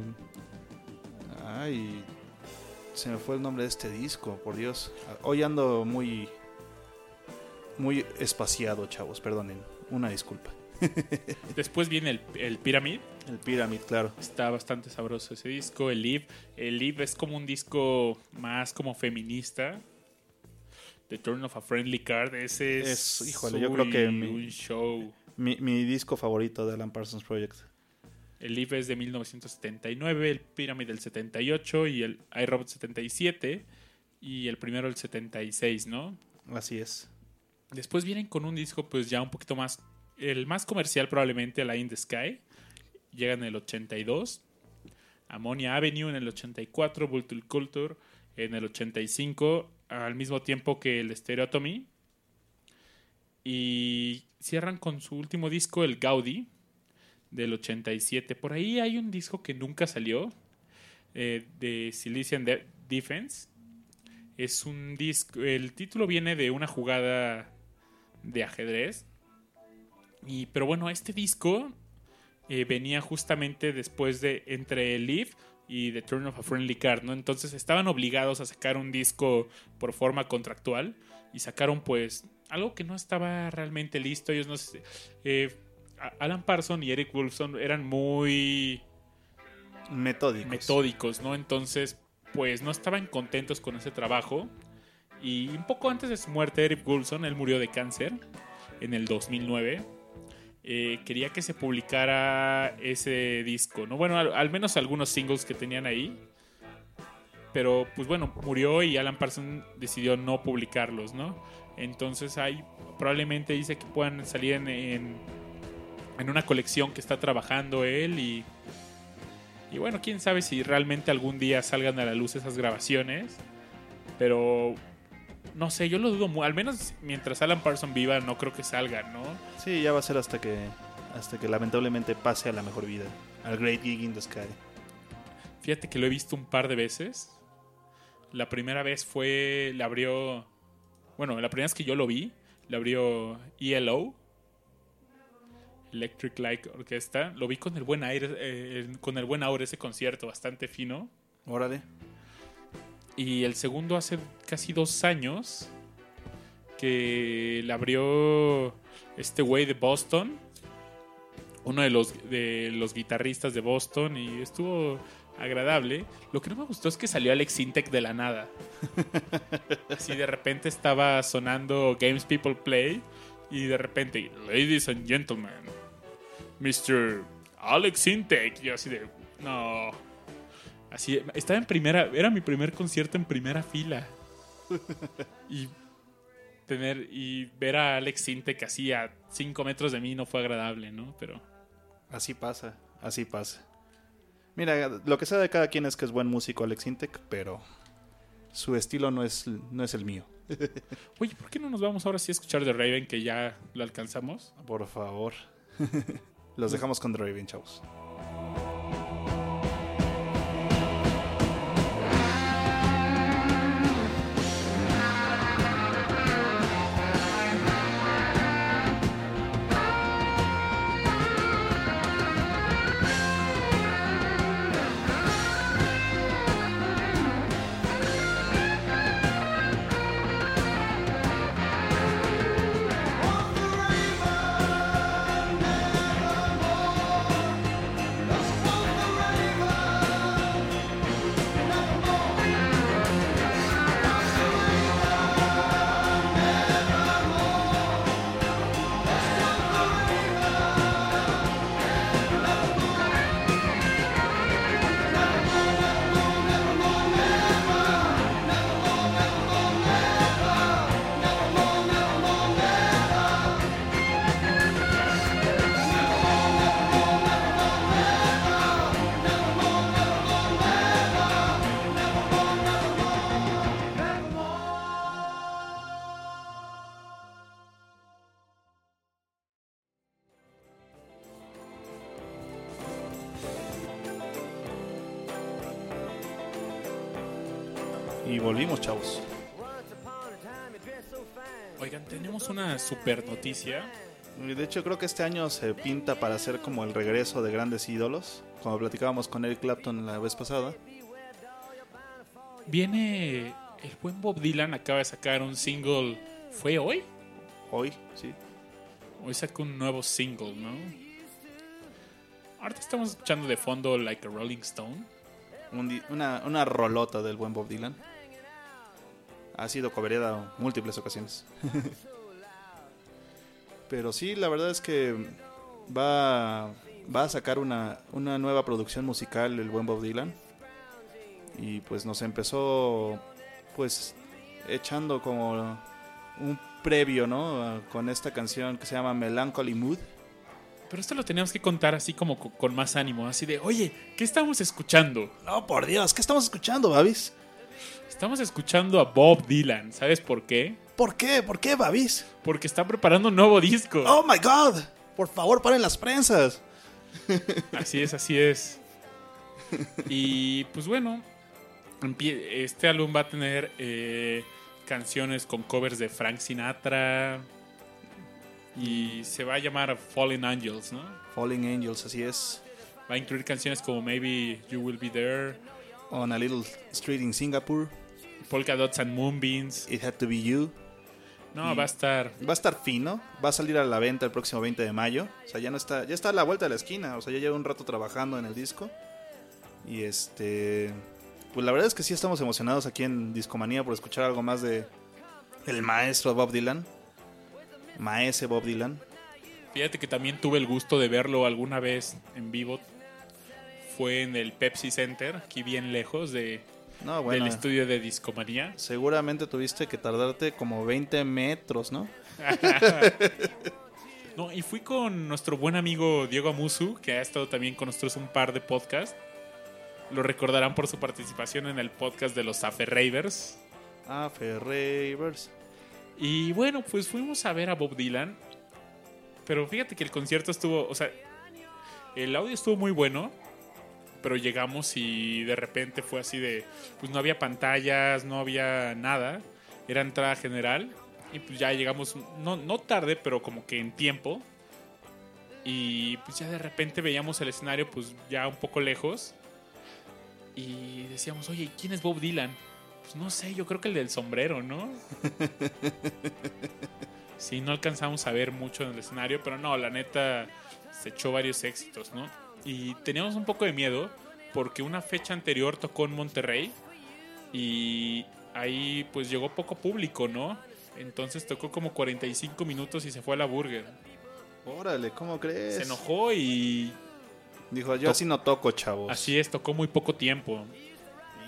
S2: Ay. Se me fue el nombre de este disco, por Dios. Hoy ando muy. Muy espaciado, chavos, perdonen. Una disculpa.
S1: Después viene el, el Pyramid.
S2: El Pyramid, claro.
S1: Está bastante sabroso ese disco. El Live. El Live es como un disco más como feminista. The Turn of a Friendly Card. Ese es.
S2: Es- híjole, yo creo que mi-
S1: Un show.
S2: Mi, mi disco favorito de Alan Parsons Project.
S1: El Live es de 1979. El Pyramid del 78. Y el iRobot 77. Y el primero el 76, ¿no?
S2: Así es.
S1: Después vienen con un disco pues ya un poquito más, el más comercial probablemente, la In the Sky. Llegan en el 82. Ammonia Avenue en el 84. Vulture Culture en el 85. Al mismo tiempo que el Stereotomy. Y cierran con su último disco, el Gaudi, del 87. Por ahí hay un disco que nunca salió, eh, de Silesian De- Defense. Es un disco. El título viene de una jugada de ajedrez. Y, pero bueno, este disco eh, venía justamente después de entre Leaf y The Turn of a Friendly Card, ¿no? Entonces estaban obligados a sacar un disco por forma contractual y sacaron pues algo que no estaba realmente listo. Ellos no sé, eh, Alan Parsons y Eric Wolfson eran muy
S2: Metódicos.
S1: metódicos, ¿no? Entonces, pues no estaban contentos con ese trabajo. Y un poco antes de su muerte, Eric Wilson, él murió de cáncer en el 2009. eh, quería que se publicara ese disco, ¿no? Bueno, al, menos algunos singles que tenían ahí. Pero, pues bueno, murió y Alan Parsons decidió no publicarlos, ¿no? Entonces, hay probablemente dice que puedan salir en, en, en una colección que está trabajando él y y bueno, quién sabe si realmente algún día salgan a la luz esas grabaciones. Pero no sé, yo lo dudo mu- Al menos mientras Alan Parsons viva, no creo que salgan, ¿no?
S2: Sí, ya va a ser hasta que hasta que lamentablemente pase a la mejor vida, al Great Gig in the Sky.
S1: Fíjate que lo he visto un par de veces. La primera vez fue. Le abrió. Bueno, la primera vez que yo lo vi, le abrió ELO. Electric Light Orchestra. Lo vi con el buen aire. eh, con el buen aura ese concierto, bastante fino.
S2: Órale.
S1: Y el segundo hace casi dos años que le abrió este güey de Boston, uno de los, de los guitarristas de Boston, y estuvo agradable. Lo que no me gustó es que salió Alex Intec de la nada. Así de repente estaba sonando Games People Play y de repente, Ladies and Gentlemen, Mr. Alex Intec. Y yo así de, no. Así, estaba en primera, era mi primer concierto en primera fila. Y tener y ver a Alex Sintek así a 5 metros de mí no fue agradable, ¿no? Pero
S2: Así pasa, así pasa. Mira, lo que sea de cada quien es que es buen músico Alex Intec, pero su estilo no es, no es el mío.
S1: oye, ¿por qué no nos vamos ahora sí a escuchar de Raven que ya lo alcanzamos?
S2: Por favor. Los dejamos con The Raven, chavos.
S7: So fine.
S1: Oigan, tenemos una super noticia.
S2: De hecho, creo que este año se pinta para hacer como el regreso de grandes ídolos, como platicábamos con Eric Clapton la vez pasada.
S1: Viene el buen Bob Dylan, acaba de sacar un single. ¿Fue hoy?
S2: Hoy, sí.
S1: Hoy sacó un nuevo single, ¿no? Ahorita estamos escuchando de fondo Like a Rolling Stone.
S2: Un una, una rolota del buen Bob Dylan. Ha sido cobereada múltiples ocasiones. Pero sí, la verdad es que va, va a sacar una, una nueva producción musical el buen Bob Dylan. Y pues nos empezó pues echando como un previo, ¿no? Con esta canción que se llama Melancholy Mood.
S1: Pero esto lo teníamos que contar así como co- con más ánimo, así de, oye, ¿qué estamos escuchando?
S2: No, por Dios, ¿qué estamos escuchando, Babis?
S1: Estamos escuchando a Bob Dylan, ¿sabes por qué?
S2: ¿Por qué? ¿Por qué, Babis?
S1: Porque está preparando un nuevo disco.
S2: Oh my god. Por favor, paren las prensas.
S1: Así es, así es. Y pues bueno, este álbum va a tener eh, canciones con covers de Frank Sinatra y se va a llamar Fallen Angels, ¿no?
S2: Falling Angels, así es.
S1: Va a incluir canciones como Maybe You Will Be There,
S2: On a Little Street in Singapore.
S1: Polka Dots and Moonbeams.
S2: It Had to Be You.
S1: No,
S2: Y-
S1: va a estar...
S2: Va a estar fino. Va a salir a la venta el próximo 20 de mayo. O sea, ya no está. Ya está a la vuelta de la esquina. O sea, ya lleva un rato trabajando en el disco. Y este. Pues la verdad es que sí estamos emocionados aquí en Discomanía por escuchar algo más de. El maestro Bob Dylan. Maese Bob Dylan.
S1: Fíjate que también tuve el gusto de verlo alguna vez en vivo. Fue en el Pepsi Center, aquí bien lejos de,
S2: No, bueno.
S1: del estudio de Discomanía.
S2: Seguramente tuviste que tardarte como 20 metros, ¿no?
S1: No, y fui con nuestro buen amigo Diego Amusu, que ha estado también con nosotros un par de podcasts. Lo recordarán por su participación en el podcast de los Ravers.
S2: Ah, Ferreivers.
S1: Y bueno, pues fuimos a ver a Bob Dylan. Pero fíjate que el concierto estuvo, o sea, el audio estuvo muy bueno. Pero llegamos y de repente fue así de, pues no había pantallas, no había nada. Era entrada general. Y pues ya llegamos, no, no tarde, pero como que en tiempo. Y pues ya de repente veíamos el escenario pues ya un poco lejos. Y decíamos, oye, ¿quién es Bob Dylan? Pues no sé, yo creo que el del sombrero, ¿no? Sí, no alcanzamos a ver mucho en el escenario, pero no, la neta se echó varios éxitos, ¿no? Y teníamos un poco de miedo porque una fecha anterior tocó en Monterrey y ahí pues llegó poco público, ¿no? Entonces tocó como 45 minutos y se fue a la burger.
S2: Órale, ¿cómo crees?
S1: Se enojó y
S2: Dijo, yo así no toco, chavos.
S1: así es, tocó muy poco tiempo.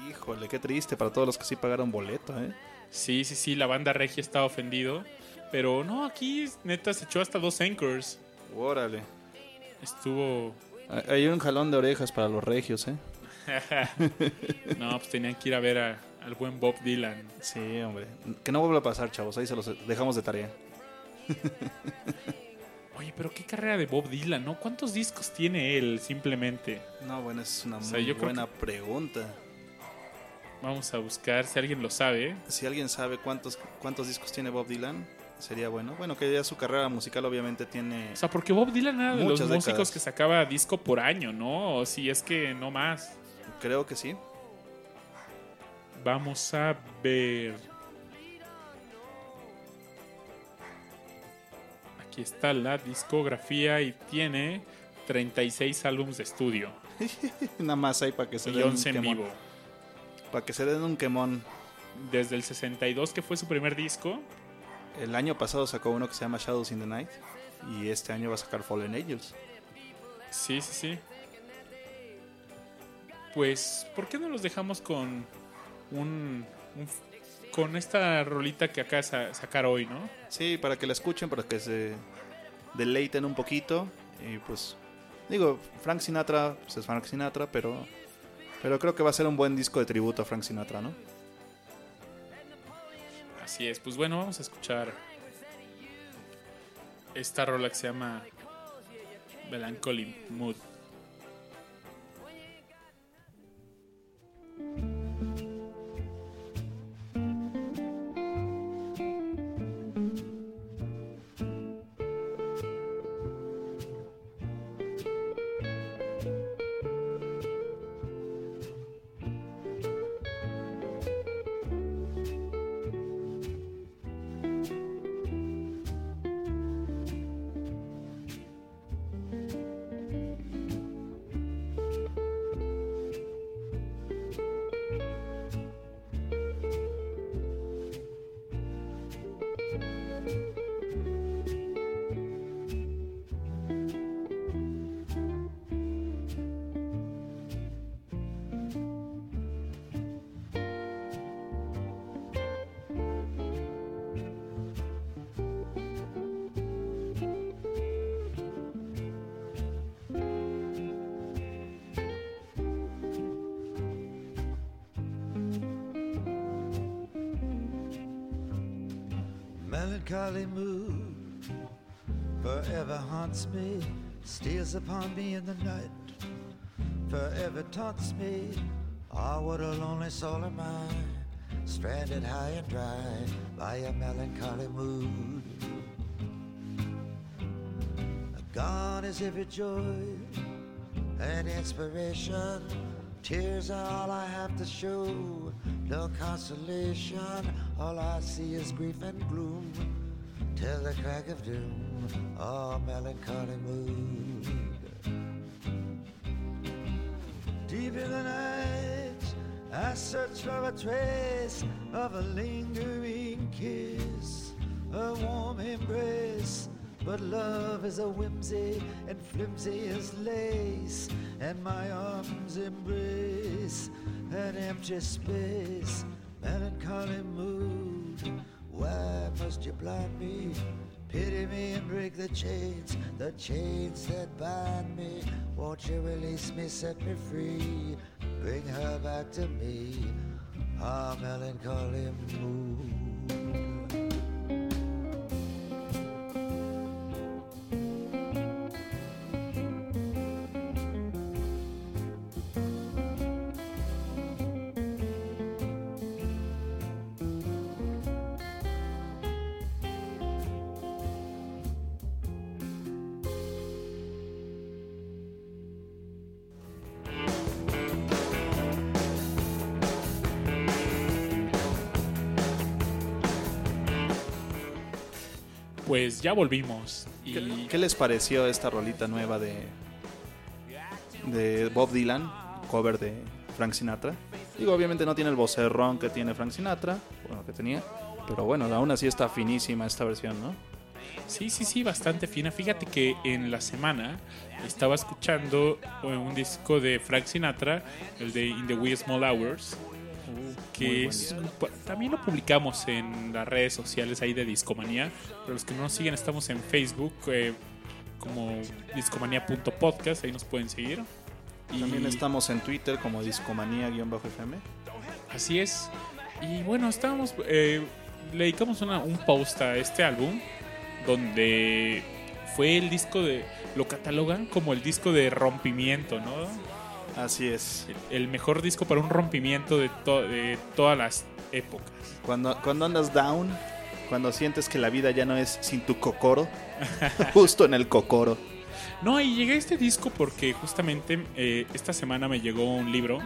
S2: Híjole, qué triste para todos los que sí pagaron boleto, ¿eh?
S1: Sí, sí, sí, la banda regia estaba ofendido. Pero no, aquí neta se echó hasta dos anchors.
S2: Órale.
S1: Estuvo
S2: Hay- un jalón de orejas para los regios, ¿eh?
S1: No, pues tenían que ir a ver a- al buen Bob Dylan.
S2: Sí, hombre. Que no vuelva a pasar, chavos. Ahí se los dejamos de tarea.
S1: Oye, pero qué carrera de Bob Dylan, ¿no? ¿Cuántos discos tiene él simplemente?
S2: No, bueno, es una
S1: sea,
S2: muy buena pregunta.
S1: Vamos a buscar si alguien lo sabe.
S2: Si alguien sabe cuántos, cuántos discos tiene Bob Dylan, sería bueno. Bueno, que ya su carrera musical obviamente tiene...
S1: O sea, porque Bob Dylan era de los músicos
S2: décadas.
S1: que sacaba disco por año, ¿no? O si es que no más.
S2: Creo que sí.
S1: Vamos a ver. Aquí está la discografía y tiene 36 álbumes de estudio
S2: Nada más ahí para que se
S1: y
S2: den un
S1: 11 en
S2: quemón.
S1: vivo.
S2: Para que se den un quemón.
S1: Desde el 62, que fue su primer disco,
S2: El año pasado sacó uno que se llama Shadows in the Night. Y este año va a sacar Fallen Angels.
S1: Sí, sí, sí. Pues, ¿por qué no los dejamos con un, un- con esta rolita que de sa- sacar hoy, no?
S2: Sí, para que la escuchen, para que se deleiten un poquito. Y pues, digo, Frank Sinatra, pues es Frank Sinatra, pero, pero creo que va a ser un buen disco de tributo a Frank Sinatra, ¿no?
S1: Así es. Pues bueno, vamos a escuchar esta rola que se llama Melancholy Mood.
S7: The night, forever taunts me. Ah, what a lonely soul am I, stranded high and dry by a melancholy mood. Gone is every joy and inspiration. Tears are all I have to show. No consolation. All I see is grief and gloom. Till the crack of doom. Oh, melancholy mood. Deep in the night, I search for a trace of a lingering kiss, a warm embrace. But love is a whimsy and flimsy as lace, and my arms embrace an empty space, melancholy mood. Why must you blind me? Pity me and break the chains, the chains that bind me. Won't you release me, set me free, bring her back to me? Ah, melancholy mood.
S1: Pues ya volvimos. Y
S2: ¿Qué, qué les pareció esta rolita nueva de, de Bob Dylan, cover de Frank Sinatra? Digo, obviamente no tiene el vocerrón que tiene Frank Sinatra, bueno, que tenía, pero bueno, aún así está finísima esta versión, ¿no?
S1: Sí, sí, sí, bastante fina. Fíjate que en la semana estaba escuchando eh, un disco de Frank Sinatra, el de In the Wee Small Hours, que es, también lo publicamos en las redes sociales ahí de Discomanía. Para los que no nos siguen, estamos en Facebook eh, como discomanía.podcast, ahí nos pueden seguir. Y
S2: También estamos en Twitter como discomanía-fm.
S1: Así es. Y bueno, estábamos. eh, le dedicamos una- un post a este álbum. Donde fue el disco de. Lo catalogan como el disco de rompimiento, ¿no?
S2: Así es.
S1: El, el mejor disco para un rompimiento de, to- de todas las épocas.
S2: Cuando, cuando andas down, cuando sientes que la vida ya no es sin tu cocoro, justo en el cocoro.
S1: No, y llegué a este disco porque justamente eh, esta semana me llegó un libro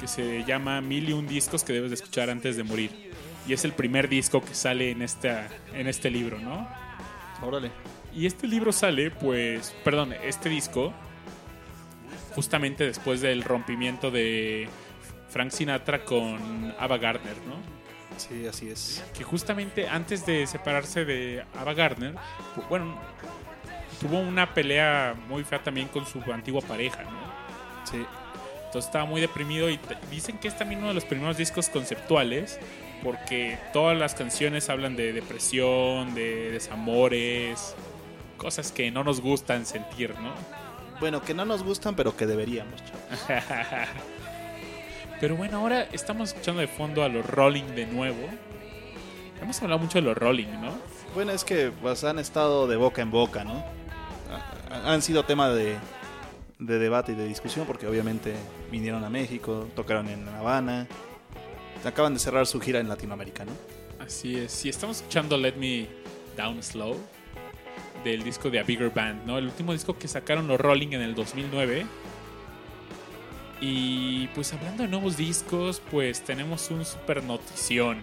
S1: que se llama Mil y un discos que debes de escuchar antes de morir. Y es el primer disco que sale en, esta, en este libro, ¿no?
S2: Órale.
S1: Y este libro sale, pues, perdón, este disco, justamente después del rompimiento de Frank Sinatra con Ava Gardner, ¿no?
S2: Sí, así es.
S1: Que justamente antes de separarse de Ava Gardner, bueno, tuvo una pelea muy fea también con su antigua pareja, ¿no?
S2: Sí.
S1: Entonces estaba muy deprimido y dicen que es también uno de los primeros discos conceptuales porque todas las canciones hablan de depresión, de desamores, cosas que no nos gustan sentir, ¿no?
S2: Bueno, que no nos gustan, pero que deberíamos, chavos.
S1: Pero bueno, ahora estamos escuchando de fondo a los Rolling de nuevo. Hemos hablado mucho de los Rolling, ¿no?
S2: Bueno, es que pues, han estado de boca en boca, ¿no? Ha- Han sido tema de, de debate y de discusión porque obviamente vinieron a México, tocaron en La Habana, acaban de cerrar su gira en Latinoamérica, ¿no?
S1: Así es. Si estamos escuchando Let Me Down Slow del disco de A Bigger Band, ¿no? El último disco que sacaron los Rolling en el 2009. Y pues hablando de nuevos discos, pues tenemos un super notición.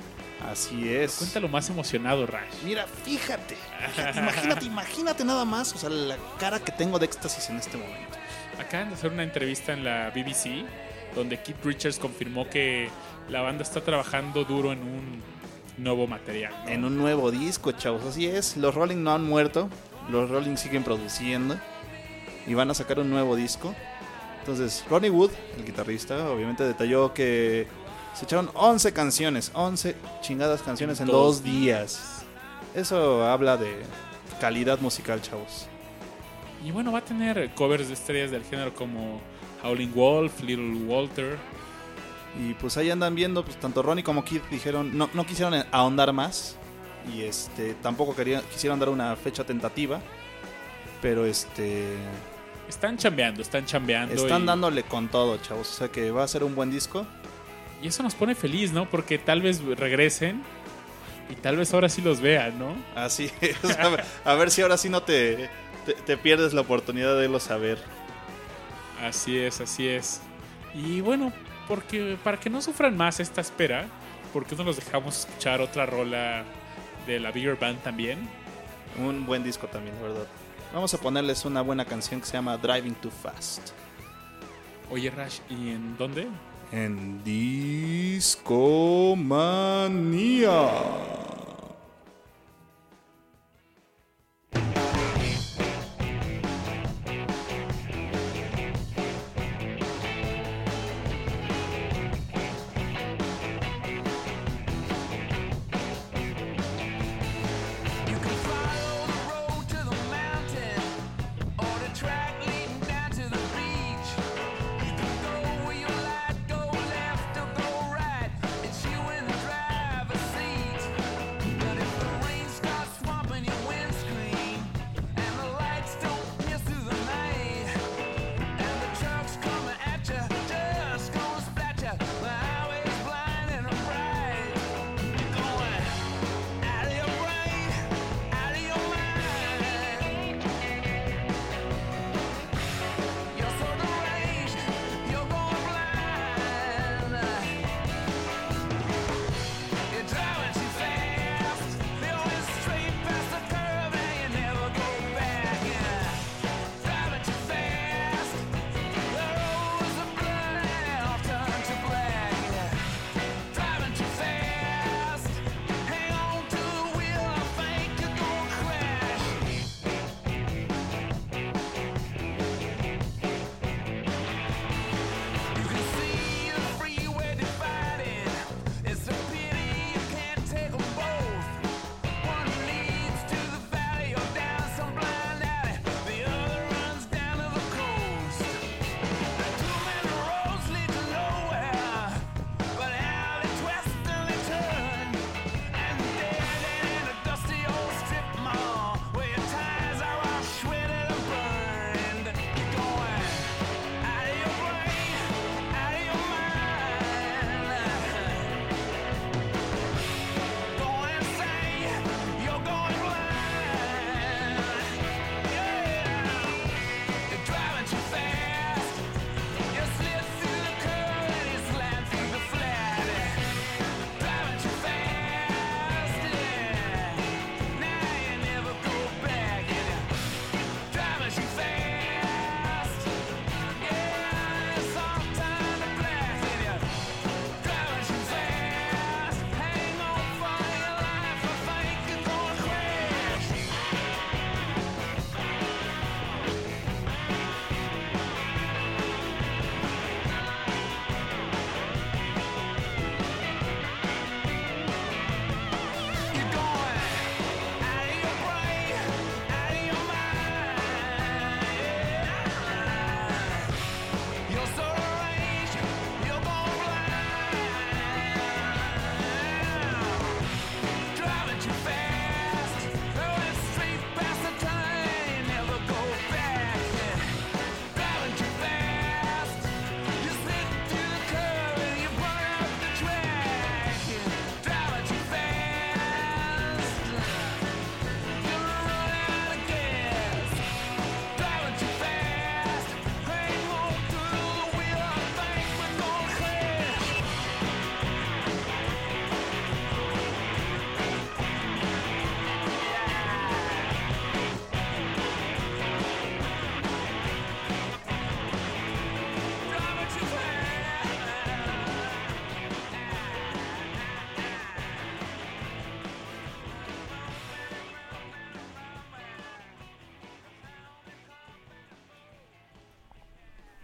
S2: Así es.
S1: Cuéntalo más emocionado, Rash.
S2: Mira, fíjate, fíjate, imagínate, imagínate nada más, o sea, la cara que tengo de éxtasis en este momento.
S1: Acaban de hacer una entrevista en la BBC donde Keith Richards confirmó que la banda está trabajando duro en un nuevo material. ¿no?
S2: En un nuevo disco, chavos, así es. Los Rolling no han muerto, los Rolling siguen produciendo y van a sacar un nuevo disco. Entonces, Ronnie Wood, el guitarrista, obviamente detalló que se echaron 11 canciones, 11 chingadas canciones en
S1: Dos
S2: dos días. Eso habla de calidad musical, chavos.
S1: Y bueno, va a tener covers de estrellas del género como Howling Wolf, Little Walter.
S2: Y pues ahí andan viendo, pues tanto Ronnie como Keith dijeron, no, no quisieron ahondar más.
S6: Y este tampoco querían, quisieron dar una fecha tentativa, pero este
S1: Están chambeando, están chambeando.
S6: están
S1: y,
S6: dándole con todo, chavos. O sea que va a ser un buen disco.
S1: y eso nos pone feliz, ¿no? Porque tal vez regresen y tal vez ahora sí los vean, ¿no?
S6: Así es. A ver, a ver si ahora sí no te, te, te pierdes la oportunidad de lo saber.
S1: Así es, así es. Y bueno, porque para que no sufran más esta espera, porque no los dejamos escuchar otra rola de la Bigger Band también.
S6: Un buen disco también, la verdad. Vamos a ponerles una buena canción que se llama Driving Too Fast.
S1: Oye, Rash, ¿y en dónde?
S6: En Discomanía.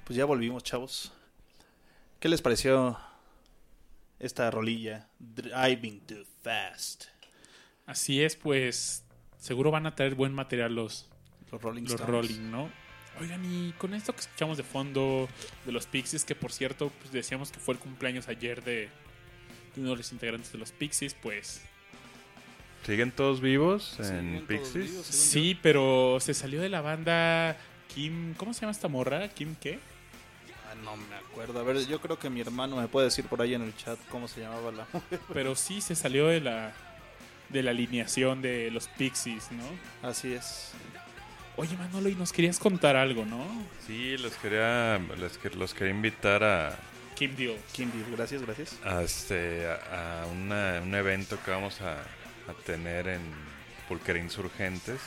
S6: Pues ya volvimos, chavos. ¿Qué les pareció esta rolilla? Driving Too Fast.
S1: Así es, pues seguro van a traer buen material los,
S6: Los Rolling
S1: los
S6: Stones.
S1: Rolling, ¿no? Oigan, y con esto que escuchamos de fondo de los Pixies, que por cierto, pues decíamos que fue el cumpleaños ayer de, de uno de los integrantes de los Pixies, pues
S5: ¿Siguen todos vivos en Pixies?
S2: vivos,
S1: Sí, pero se salió de la banda Kim. ¿Cómo se llama esta morra? ¿Kim qué?
S2: No me acuerdo. A ver, yo creo que mi hermano me puede decir por ahí en el chat cómo se llamaba la mujer.
S1: Pero sí se salió de la de la alineación de los Pixies, ¿no?
S2: Así es.
S1: Oye, Manolo, y nos querías contar algo, ¿no?
S5: Sí, les quería, les que- los quería invitar a,
S1: Kim Deal.
S2: Kim Deal, gracias, gracias.
S5: a, este, a, a una- un evento que vamos a, a tener en Pulquera Insurgentes.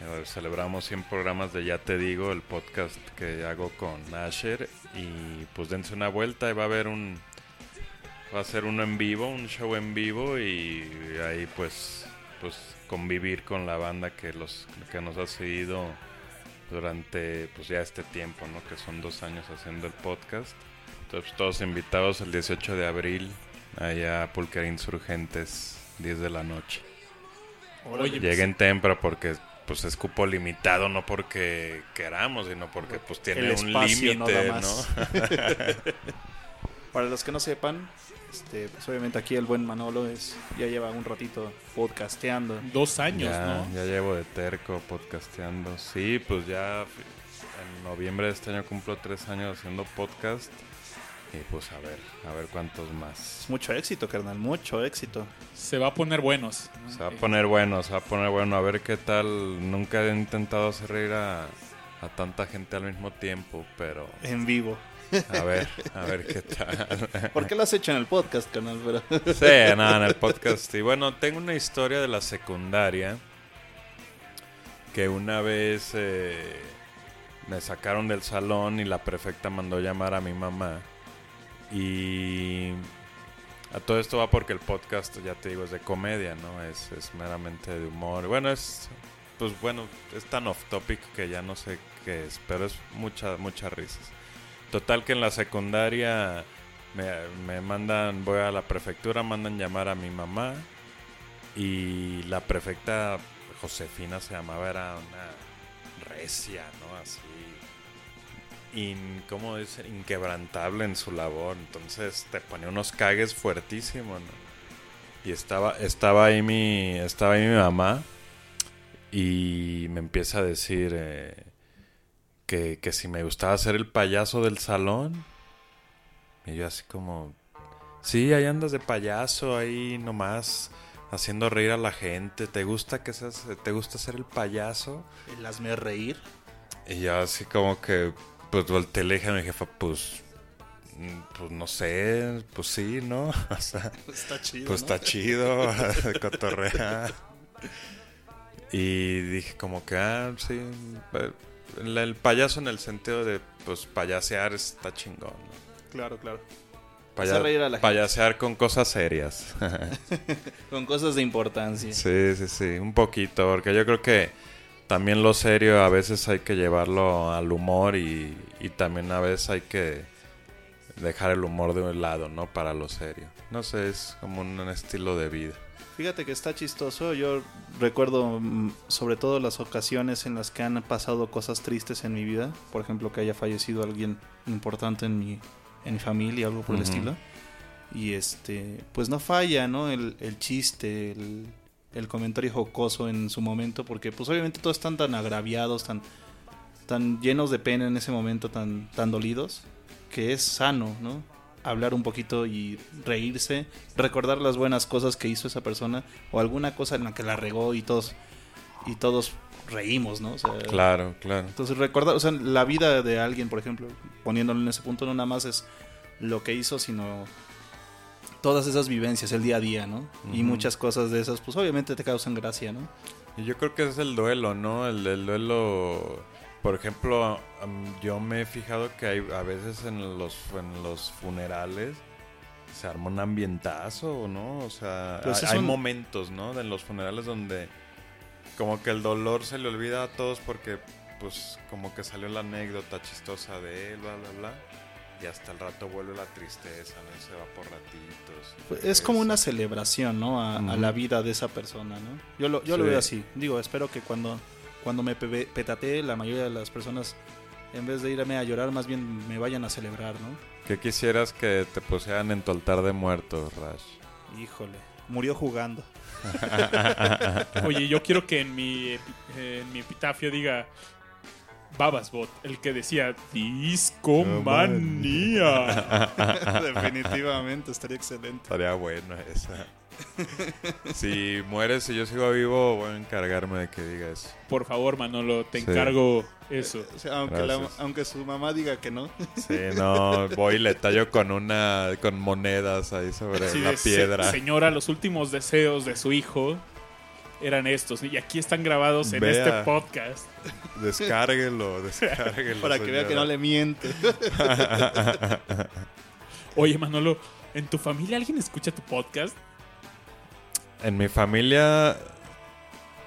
S5: Eh, Celebramos 100 programas de Ya Te Digo, el podcast que hago con Asher. Y pues dense una vuelta y va a haber un... Va a ser uno en vivo, un show en vivo y ahí pues, pues convivir con la banda que, los, que nos ha seguido durante pues ya este tiempo, ¿no? Que son dos años haciendo el podcast. Entonces, todos invitados el 18 de abril, allá a Pulquera Insurgentes, 10 de la noche.
S1: Oye,
S5: Lleguen temprano porque pues es cupo limitado, no porque queramos, sino porque pues tiene
S2: El
S5: un límite.
S2: Para los que no sepan, este, pues obviamente aquí el buen Manolo es, ya lleva un ratito podcasteando.
S1: dos años,
S5: ya,
S1: ¿no?
S5: ya llevo de terco podcasteando. Sí, pues ya en noviembre de este año cumplo tres años haciendo podcast. Y pues a ver, a ver cuántos más.
S2: Es mucho éxito, carnal, mucho éxito.
S1: Se va a poner buenos. ¿no?
S5: Se va a poner bueno, se va a poner bueno. A ver qué tal. Nunca he intentado hacer reír a, a tanta gente al mismo tiempo, pero
S2: En vivo.
S5: a ver, a ver qué tal.
S2: ¿Por qué lo has hecho en el podcast, carnal? Pero...
S5: Sí, nada, en el podcast. Y bueno, tengo una historia de la secundaria que una vez eh, me sacaron del salón y la prefecta mandó llamar a mi mamá. Y a todo esto va porque el podcast, ya te digo, es de comedia, ¿no? Es, es meramente de humor. Bueno, es, pues bueno, es tan off topic que ya no sé qué es, pero es mucha, muchas risas. Total que en la secundaria me, me mandan, voy a la prefectura, mandan llamar a mi mamá y la prefecta Josefina se llamaba, era una recia, ¿no? Así, in, ¿cómo? Inquebrantable en su labor, entonces te ponía unos cagues fuertísimos, ¿no? Y estaba, estaba ahí mi, estaba ahí mi mamá y me empieza a decir eh, que, que si me gustaba ser el payaso del salón. Y yo así como, sí, ahí andas de payaso, ahí nomás haciendo reír a la gente. ¿Te gusta que seas, te gusta ser el payaso?
S2: El hazme reír.
S5: Y yo así como que, pues volteé y le dije a mi jefa, pues, mm, pues no sé, pues sí, ¿no? O sea,
S2: Está chido.
S5: pues
S2: ¿no?
S5: está chido, cotorrear. Y dije como que, ah, sí, el, payaso en el sentido de, pues, payasear está chingón. ¿no?
S2: Claro, claro.
S5: Paya-
S2: Hacer reír a la gente.
S5: payasear con cosas serias.
S2: Con cosas de importancia.
S5: sí, sí, sí, un poquito, porque yo creo que también lo serio a veces hay que llevarlo al humor y, y también a veces hay que dejar el humor de un lado, ¿no? Para lo serio. No sé, es como un estilo de vida.
S2: Fíjate que está chistoso. Yo recuerdo mm, sobre todo las ocasiones en las que han pasado cosas tristes en mi vida. Por ejemplo, que haya fallecido alguien importante en mi, en mi familia, algo por el estilo. Y este, pues no falla, ¿no? El, el chiste, el, el comentario jocoso en su momento, porque pues obviamente todos están tan agraviados, tan, tan llenos de pena en ese momento, tan, tan dolidos, que es sano, ¿no? Hablar un poquito y reírse, recordar las buenas cosas que hizo esa persona o alguna cosa en la que la regó y todos y todos reímos, ¿no? O sea,
S5: Claro, claro.
S2: entonces recordar, o sea, la vida de alguien, por ejemplo, poniéndolo en ese punto, no nada más es lo que hizo, sino todas esas vivencias, el día a día, ¿no? Y muchas cosas de esas, pues obviamente te causan gracia, ¿no?
S5: Y yo creo que es el duelo, ¿no? El, el duelo, por ejemplo, yo me he fijado que hay a veces en los, en los funerales se arma un ambientazo, ¿no? O sea,
S2: Pues
S5: hay,
S2: un-
S5: momentos, ¿no? De los funerales donde como que el dolor se le olvida a todos porque pues como que salió la anécdota chistosa de él, bla, bla, bla. Y hasta el rato vuelve la tristeza, ¿no? Y se va por ratitos.
S2: Pues es como una celebración, ¿no? A, la vida de esa persona, ¿no? Yo lo, yo lo veo así. Digo, espero que cuando, cuando me pe- petatee, la mayoría de las personas, en vez de irme a llorar, más bien me vayan a celebrar, ¿no?
S5: ¿Qué quisieras que te pusieran en tu altar de muertos, Rash?
S2: Híjole. Murió jugando.
S1: Oye, yo quiero que en mi, epi- en mi epitafio diga Babasbot, el que decía Discomanía.
S2: Definitivamente, estaría excelente.
S5: Estaría bueno esa. si mueres y yo sigo vivo, voy a encargarme de que diga eso.
S1: Por favor, Manolo, te
S5: Sí.
S1: encargo eso.
S2: O sea, aunque, la-
S5: Gracias.
S2: aunque su mamá diga que no.
S5: Sí, no, voy y le tallo con una, con monedas ahí sobre
S1: de, "Se-
S5: piedra.
S1: señora, los últimos deseos de su hijo eran estos. Y aquí están grabados en
S5: Vea.
S1: este podcast.
S5: Descárguelo, descárguelo.
S2: Para que vea que no le miente.
S1: Oye, Manolo, ¿en tu familia alguien escucha tu podcast?
S5: En mi familia,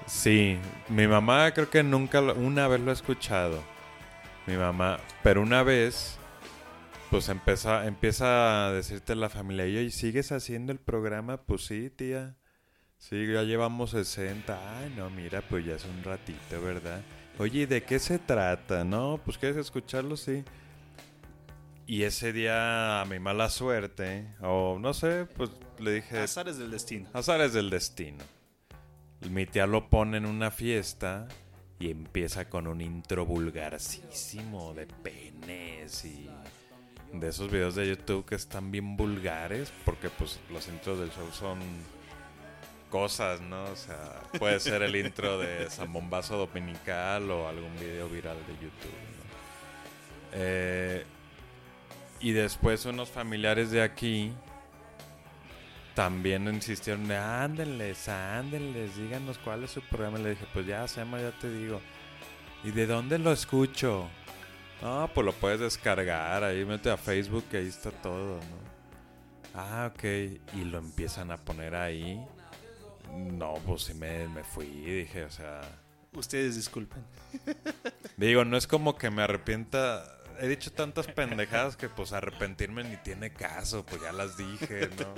S5: sí. Mi mamá creo que nunca, lo- una vez lo ha escuchado. Mi mamá, pero una vez, pues empieza, empieza a decirte la familia, ¿y sigues haciendo el programa? Pues sí, tía. Sí, ya llevamos 60. Ay, no, mira, pues ya es un ratito, ¿verdad? Oye, ¿y de qué se trata? No, pues quieres escucharlo, sí. Y ese día, a mi mala suerte, o no sé, pues le dije...
S2: Azares del destino.
S5: Azares del destino. Mi tía lo pone en una fiesta y empieza con un intro vulgarcísimo de penes y de esos videos de YouTube que están bien vulgares porque pues los intros del show son cosas, ¿no? O sea, puede ser el intro de Zambombazo Dominical o algún video viral de YouTube, ¿no? Eh, y después unos familiares de aquí también insistieron de ándenles, ándenles, díganos cuál es su programa. Le dije, pues ya, Sema, ya te digo. ¿Y de dónde lo escucho? No, pues lo puedes descargar, ahí mete a Facebook, que ahí está todo, ¿no? Ah, ok. Y lo empiezan a poner ahí. No, pues sí me, me fui, dije, o sea...
S2: Ustedes disculpen.
S5: Digo, no es como que me arrepienta. He dicho tantas pendejadas que pues arrepentirme ni tiene caso, pues ya las dije, ¿no?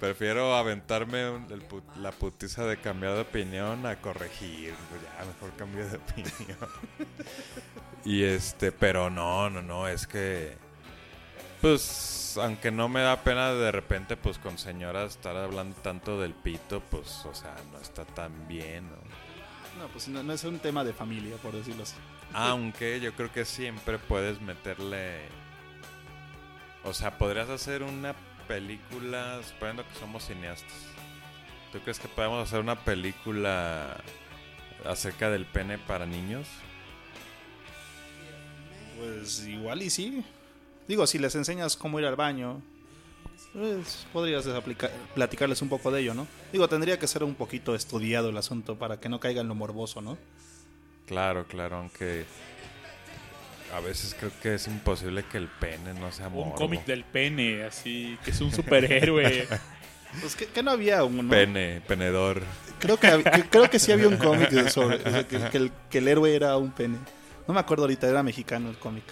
S5: Prefiero aventarme un- el put- la putiza de cambiar de opinión a corregir, pues ya mejor cambio de opinión. y este, pero no, no, no, es que pues aunque no me da pena de repente pues con señoras estar hablando tanto del pito, pues o sea, no está tan bien, ¿no?
S2: No, pues no, no es un tema de familia, por decirlo así.
S5: Aunque yo creo que siempre puedes meterle. O sea, podrías hacer una película. Suponiendo que somos cineastas. ¿Tú crees que podemos hacer una película acerca del pene para niños?
S2: Pues igual y sí. Digo, si les enseñas cómo ir al baño, pues podrías platicarles un poco de ello, ¿no? Digo, tendría que ser un poquito estudiado el asunto para que no caiga en lo morboso, ¿no?
S5: Claro, claro, aunque. A veces creo que es imposible que el pene no sea
S1: Un
S5: morbo.
S1: cómic del pene, así, que es un superhéroe.
S2: Pues que, que no había uno. ¿no?
S5: Pene, penedor.
S2: Creo que, creo que sí había un cómic sobre o sea, que, que el, que el héroe era un pene. No me acuerdo ahorita, era mexicano el cómic.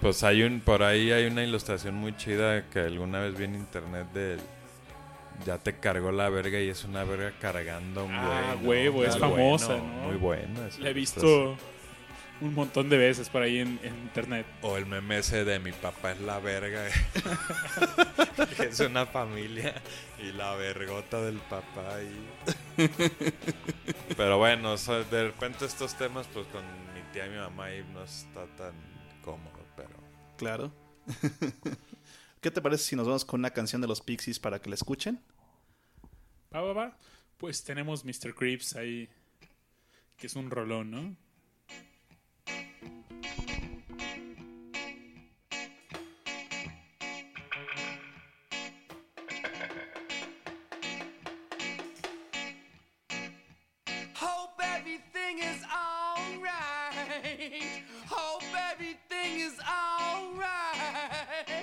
S5: Pues hay un, por ahí hay una ilustración muy chida que alguna vez vi en internet de ya te cargó la verga y es una verga cargando un
S1: Ah,
S5: güey. ¿no?
S1: huevo, es famosa,
S5: bueno,
S1: ¿no?
S5: Muy buena.
S1: La he visto un montón de veces por ahí en, en internet.
S5: O el meme ese de mi papá es la verga. Que es una familia y la vergota del papá y... Pero bueno, o sea, de repente estos temas pues con mi tía y mi mamá ahí no está tan cómodo.
S2: Claro. ¿Qué te parece si nos vamos con una canción de los Pixies para que la escuchen?
S1: Va, va, va. Pues tenemos Mr. Creeps ahí, que es un rolón, ¿no?
S3: Hope everything is alright. Hope everything is alright.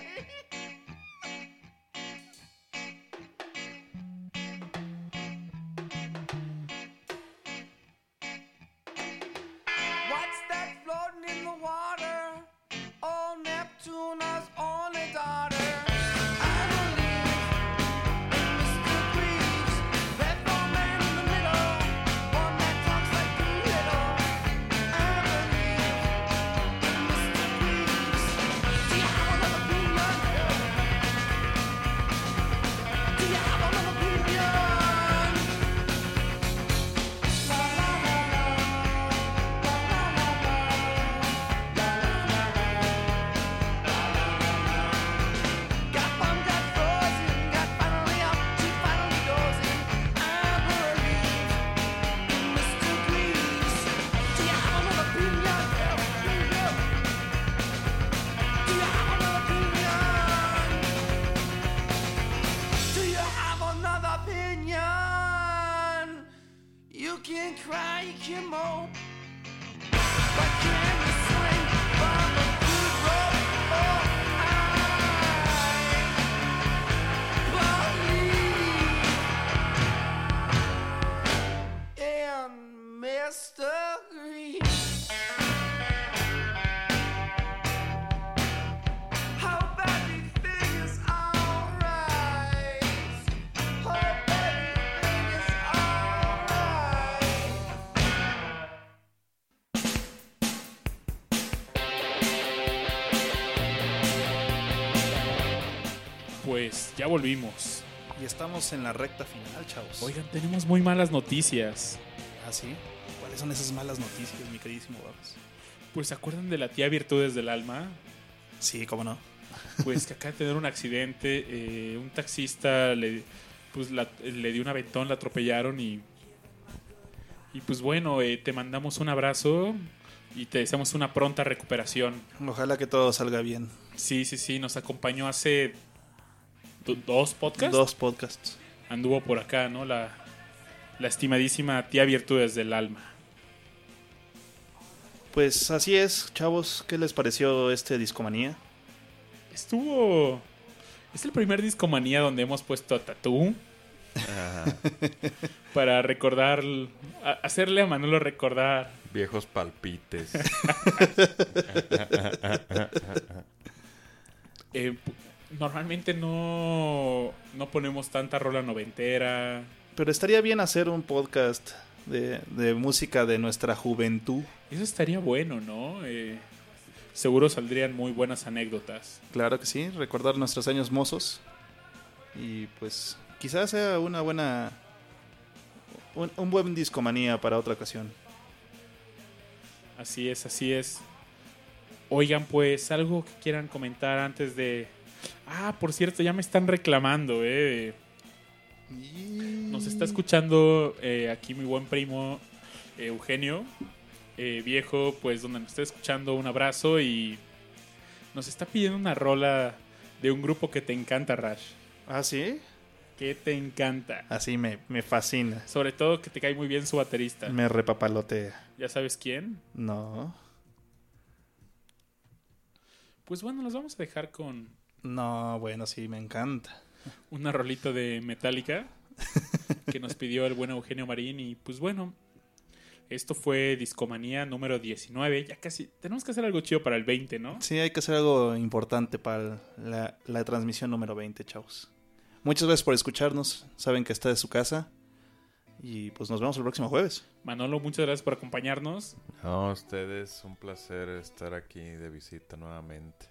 S1: Ya volvimos.
S2: Y estamos en la recta final, chavos.
S1: Oigan, tenemos muy malas noticias.
S2: ¿Ah, sí? ¿Cuáles son esas malas noticias, mi queridísimo Babs?
S1: Pues ¿se acuerdan de la tía Virtudes del Alma?
S2: Sí, cómo no.
S1: Pues que acaba de tener un accidente, eh, un taxista le, pues, la- le dio un aventón, la atropellaron y... Y pues bueno, eh, te mandamos un abrazo y te deseamos una pronta recuperación.
S2: Ojalá que todo salga bien.
S1: Sí, sí, sí, nos acompañó hace dos podcasts.
S2: Dos podcasts.
S1: Anduvo por acá, ¿no? La, la estimadísima tía Virtudes del Alma.
S2: Pues así es, chavos. ¿Qué les pareció este Discomanía?
S1: Estuvo... Es el primer discomanía donde hemos puesto a Tatú
S5: Ajá.
S1: para recordar... a- hacerle a Manolo recordar
S5: Viejos palpites.
S1: Eh, normalmente no, no ponemos tanta rola noventera.
S2: Pero estaría bien hacer un podcast de, de música de nuestra juventud.
S1: Eso estaría bueno, ¿no? Eh, seguro saldrían muy buenas anécdotas.
S2: Claro que sí, recordar nuestros años mozos. Y pues quizás sea una buena... Un, un buen discomanía para otra ocasión.
S1: Así es, así es. Oigan, pues algo que quieran comentar antes de... Ah, por cierto, ya me están reclamando, ¿eh? Nos está escuchando eh, aquí mi buen primo eh, Eugenio, eh, viejo, pues donde nos está escuchando, un abrazo y nos está pidiendo una rola de un grupo que te encanta, Rash.
S2: ¿Ah, sí?
S1: Que te encanta.
S2: Así me, me fascina.
S1: Sobre todo que te cae muy bien su baterista.
S2: Me repapalotea.
S1: ¿Ya sabes quién?
S2: No.
S1: Pues bueno, los vamos a dejar con
S2: No, bueno, sí, me encanta.
S1: una rolita de Metallica que nos pidió el buen Eugenio Marín y pues bueno, esto fue Discomanía número 19, ya casi tenemos que hacer algo chido para el 20, ¿no?
S2: Sí, hay que hacer algo importante para la, la transmisión número 20, chavos. Muchas gracias por escucharnos. Saben que está de su casa. Y pues nos vemos el próximo jueves.
S1: Manolo, muchas gracias por acompañarnos.
S5: No, ustedes, un placer estar aquí de visita nuevamente.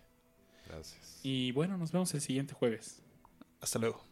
S5: Gracias.
S1: Y bueno, nos vemos el siguiente jueves.
S2: Hasta luego.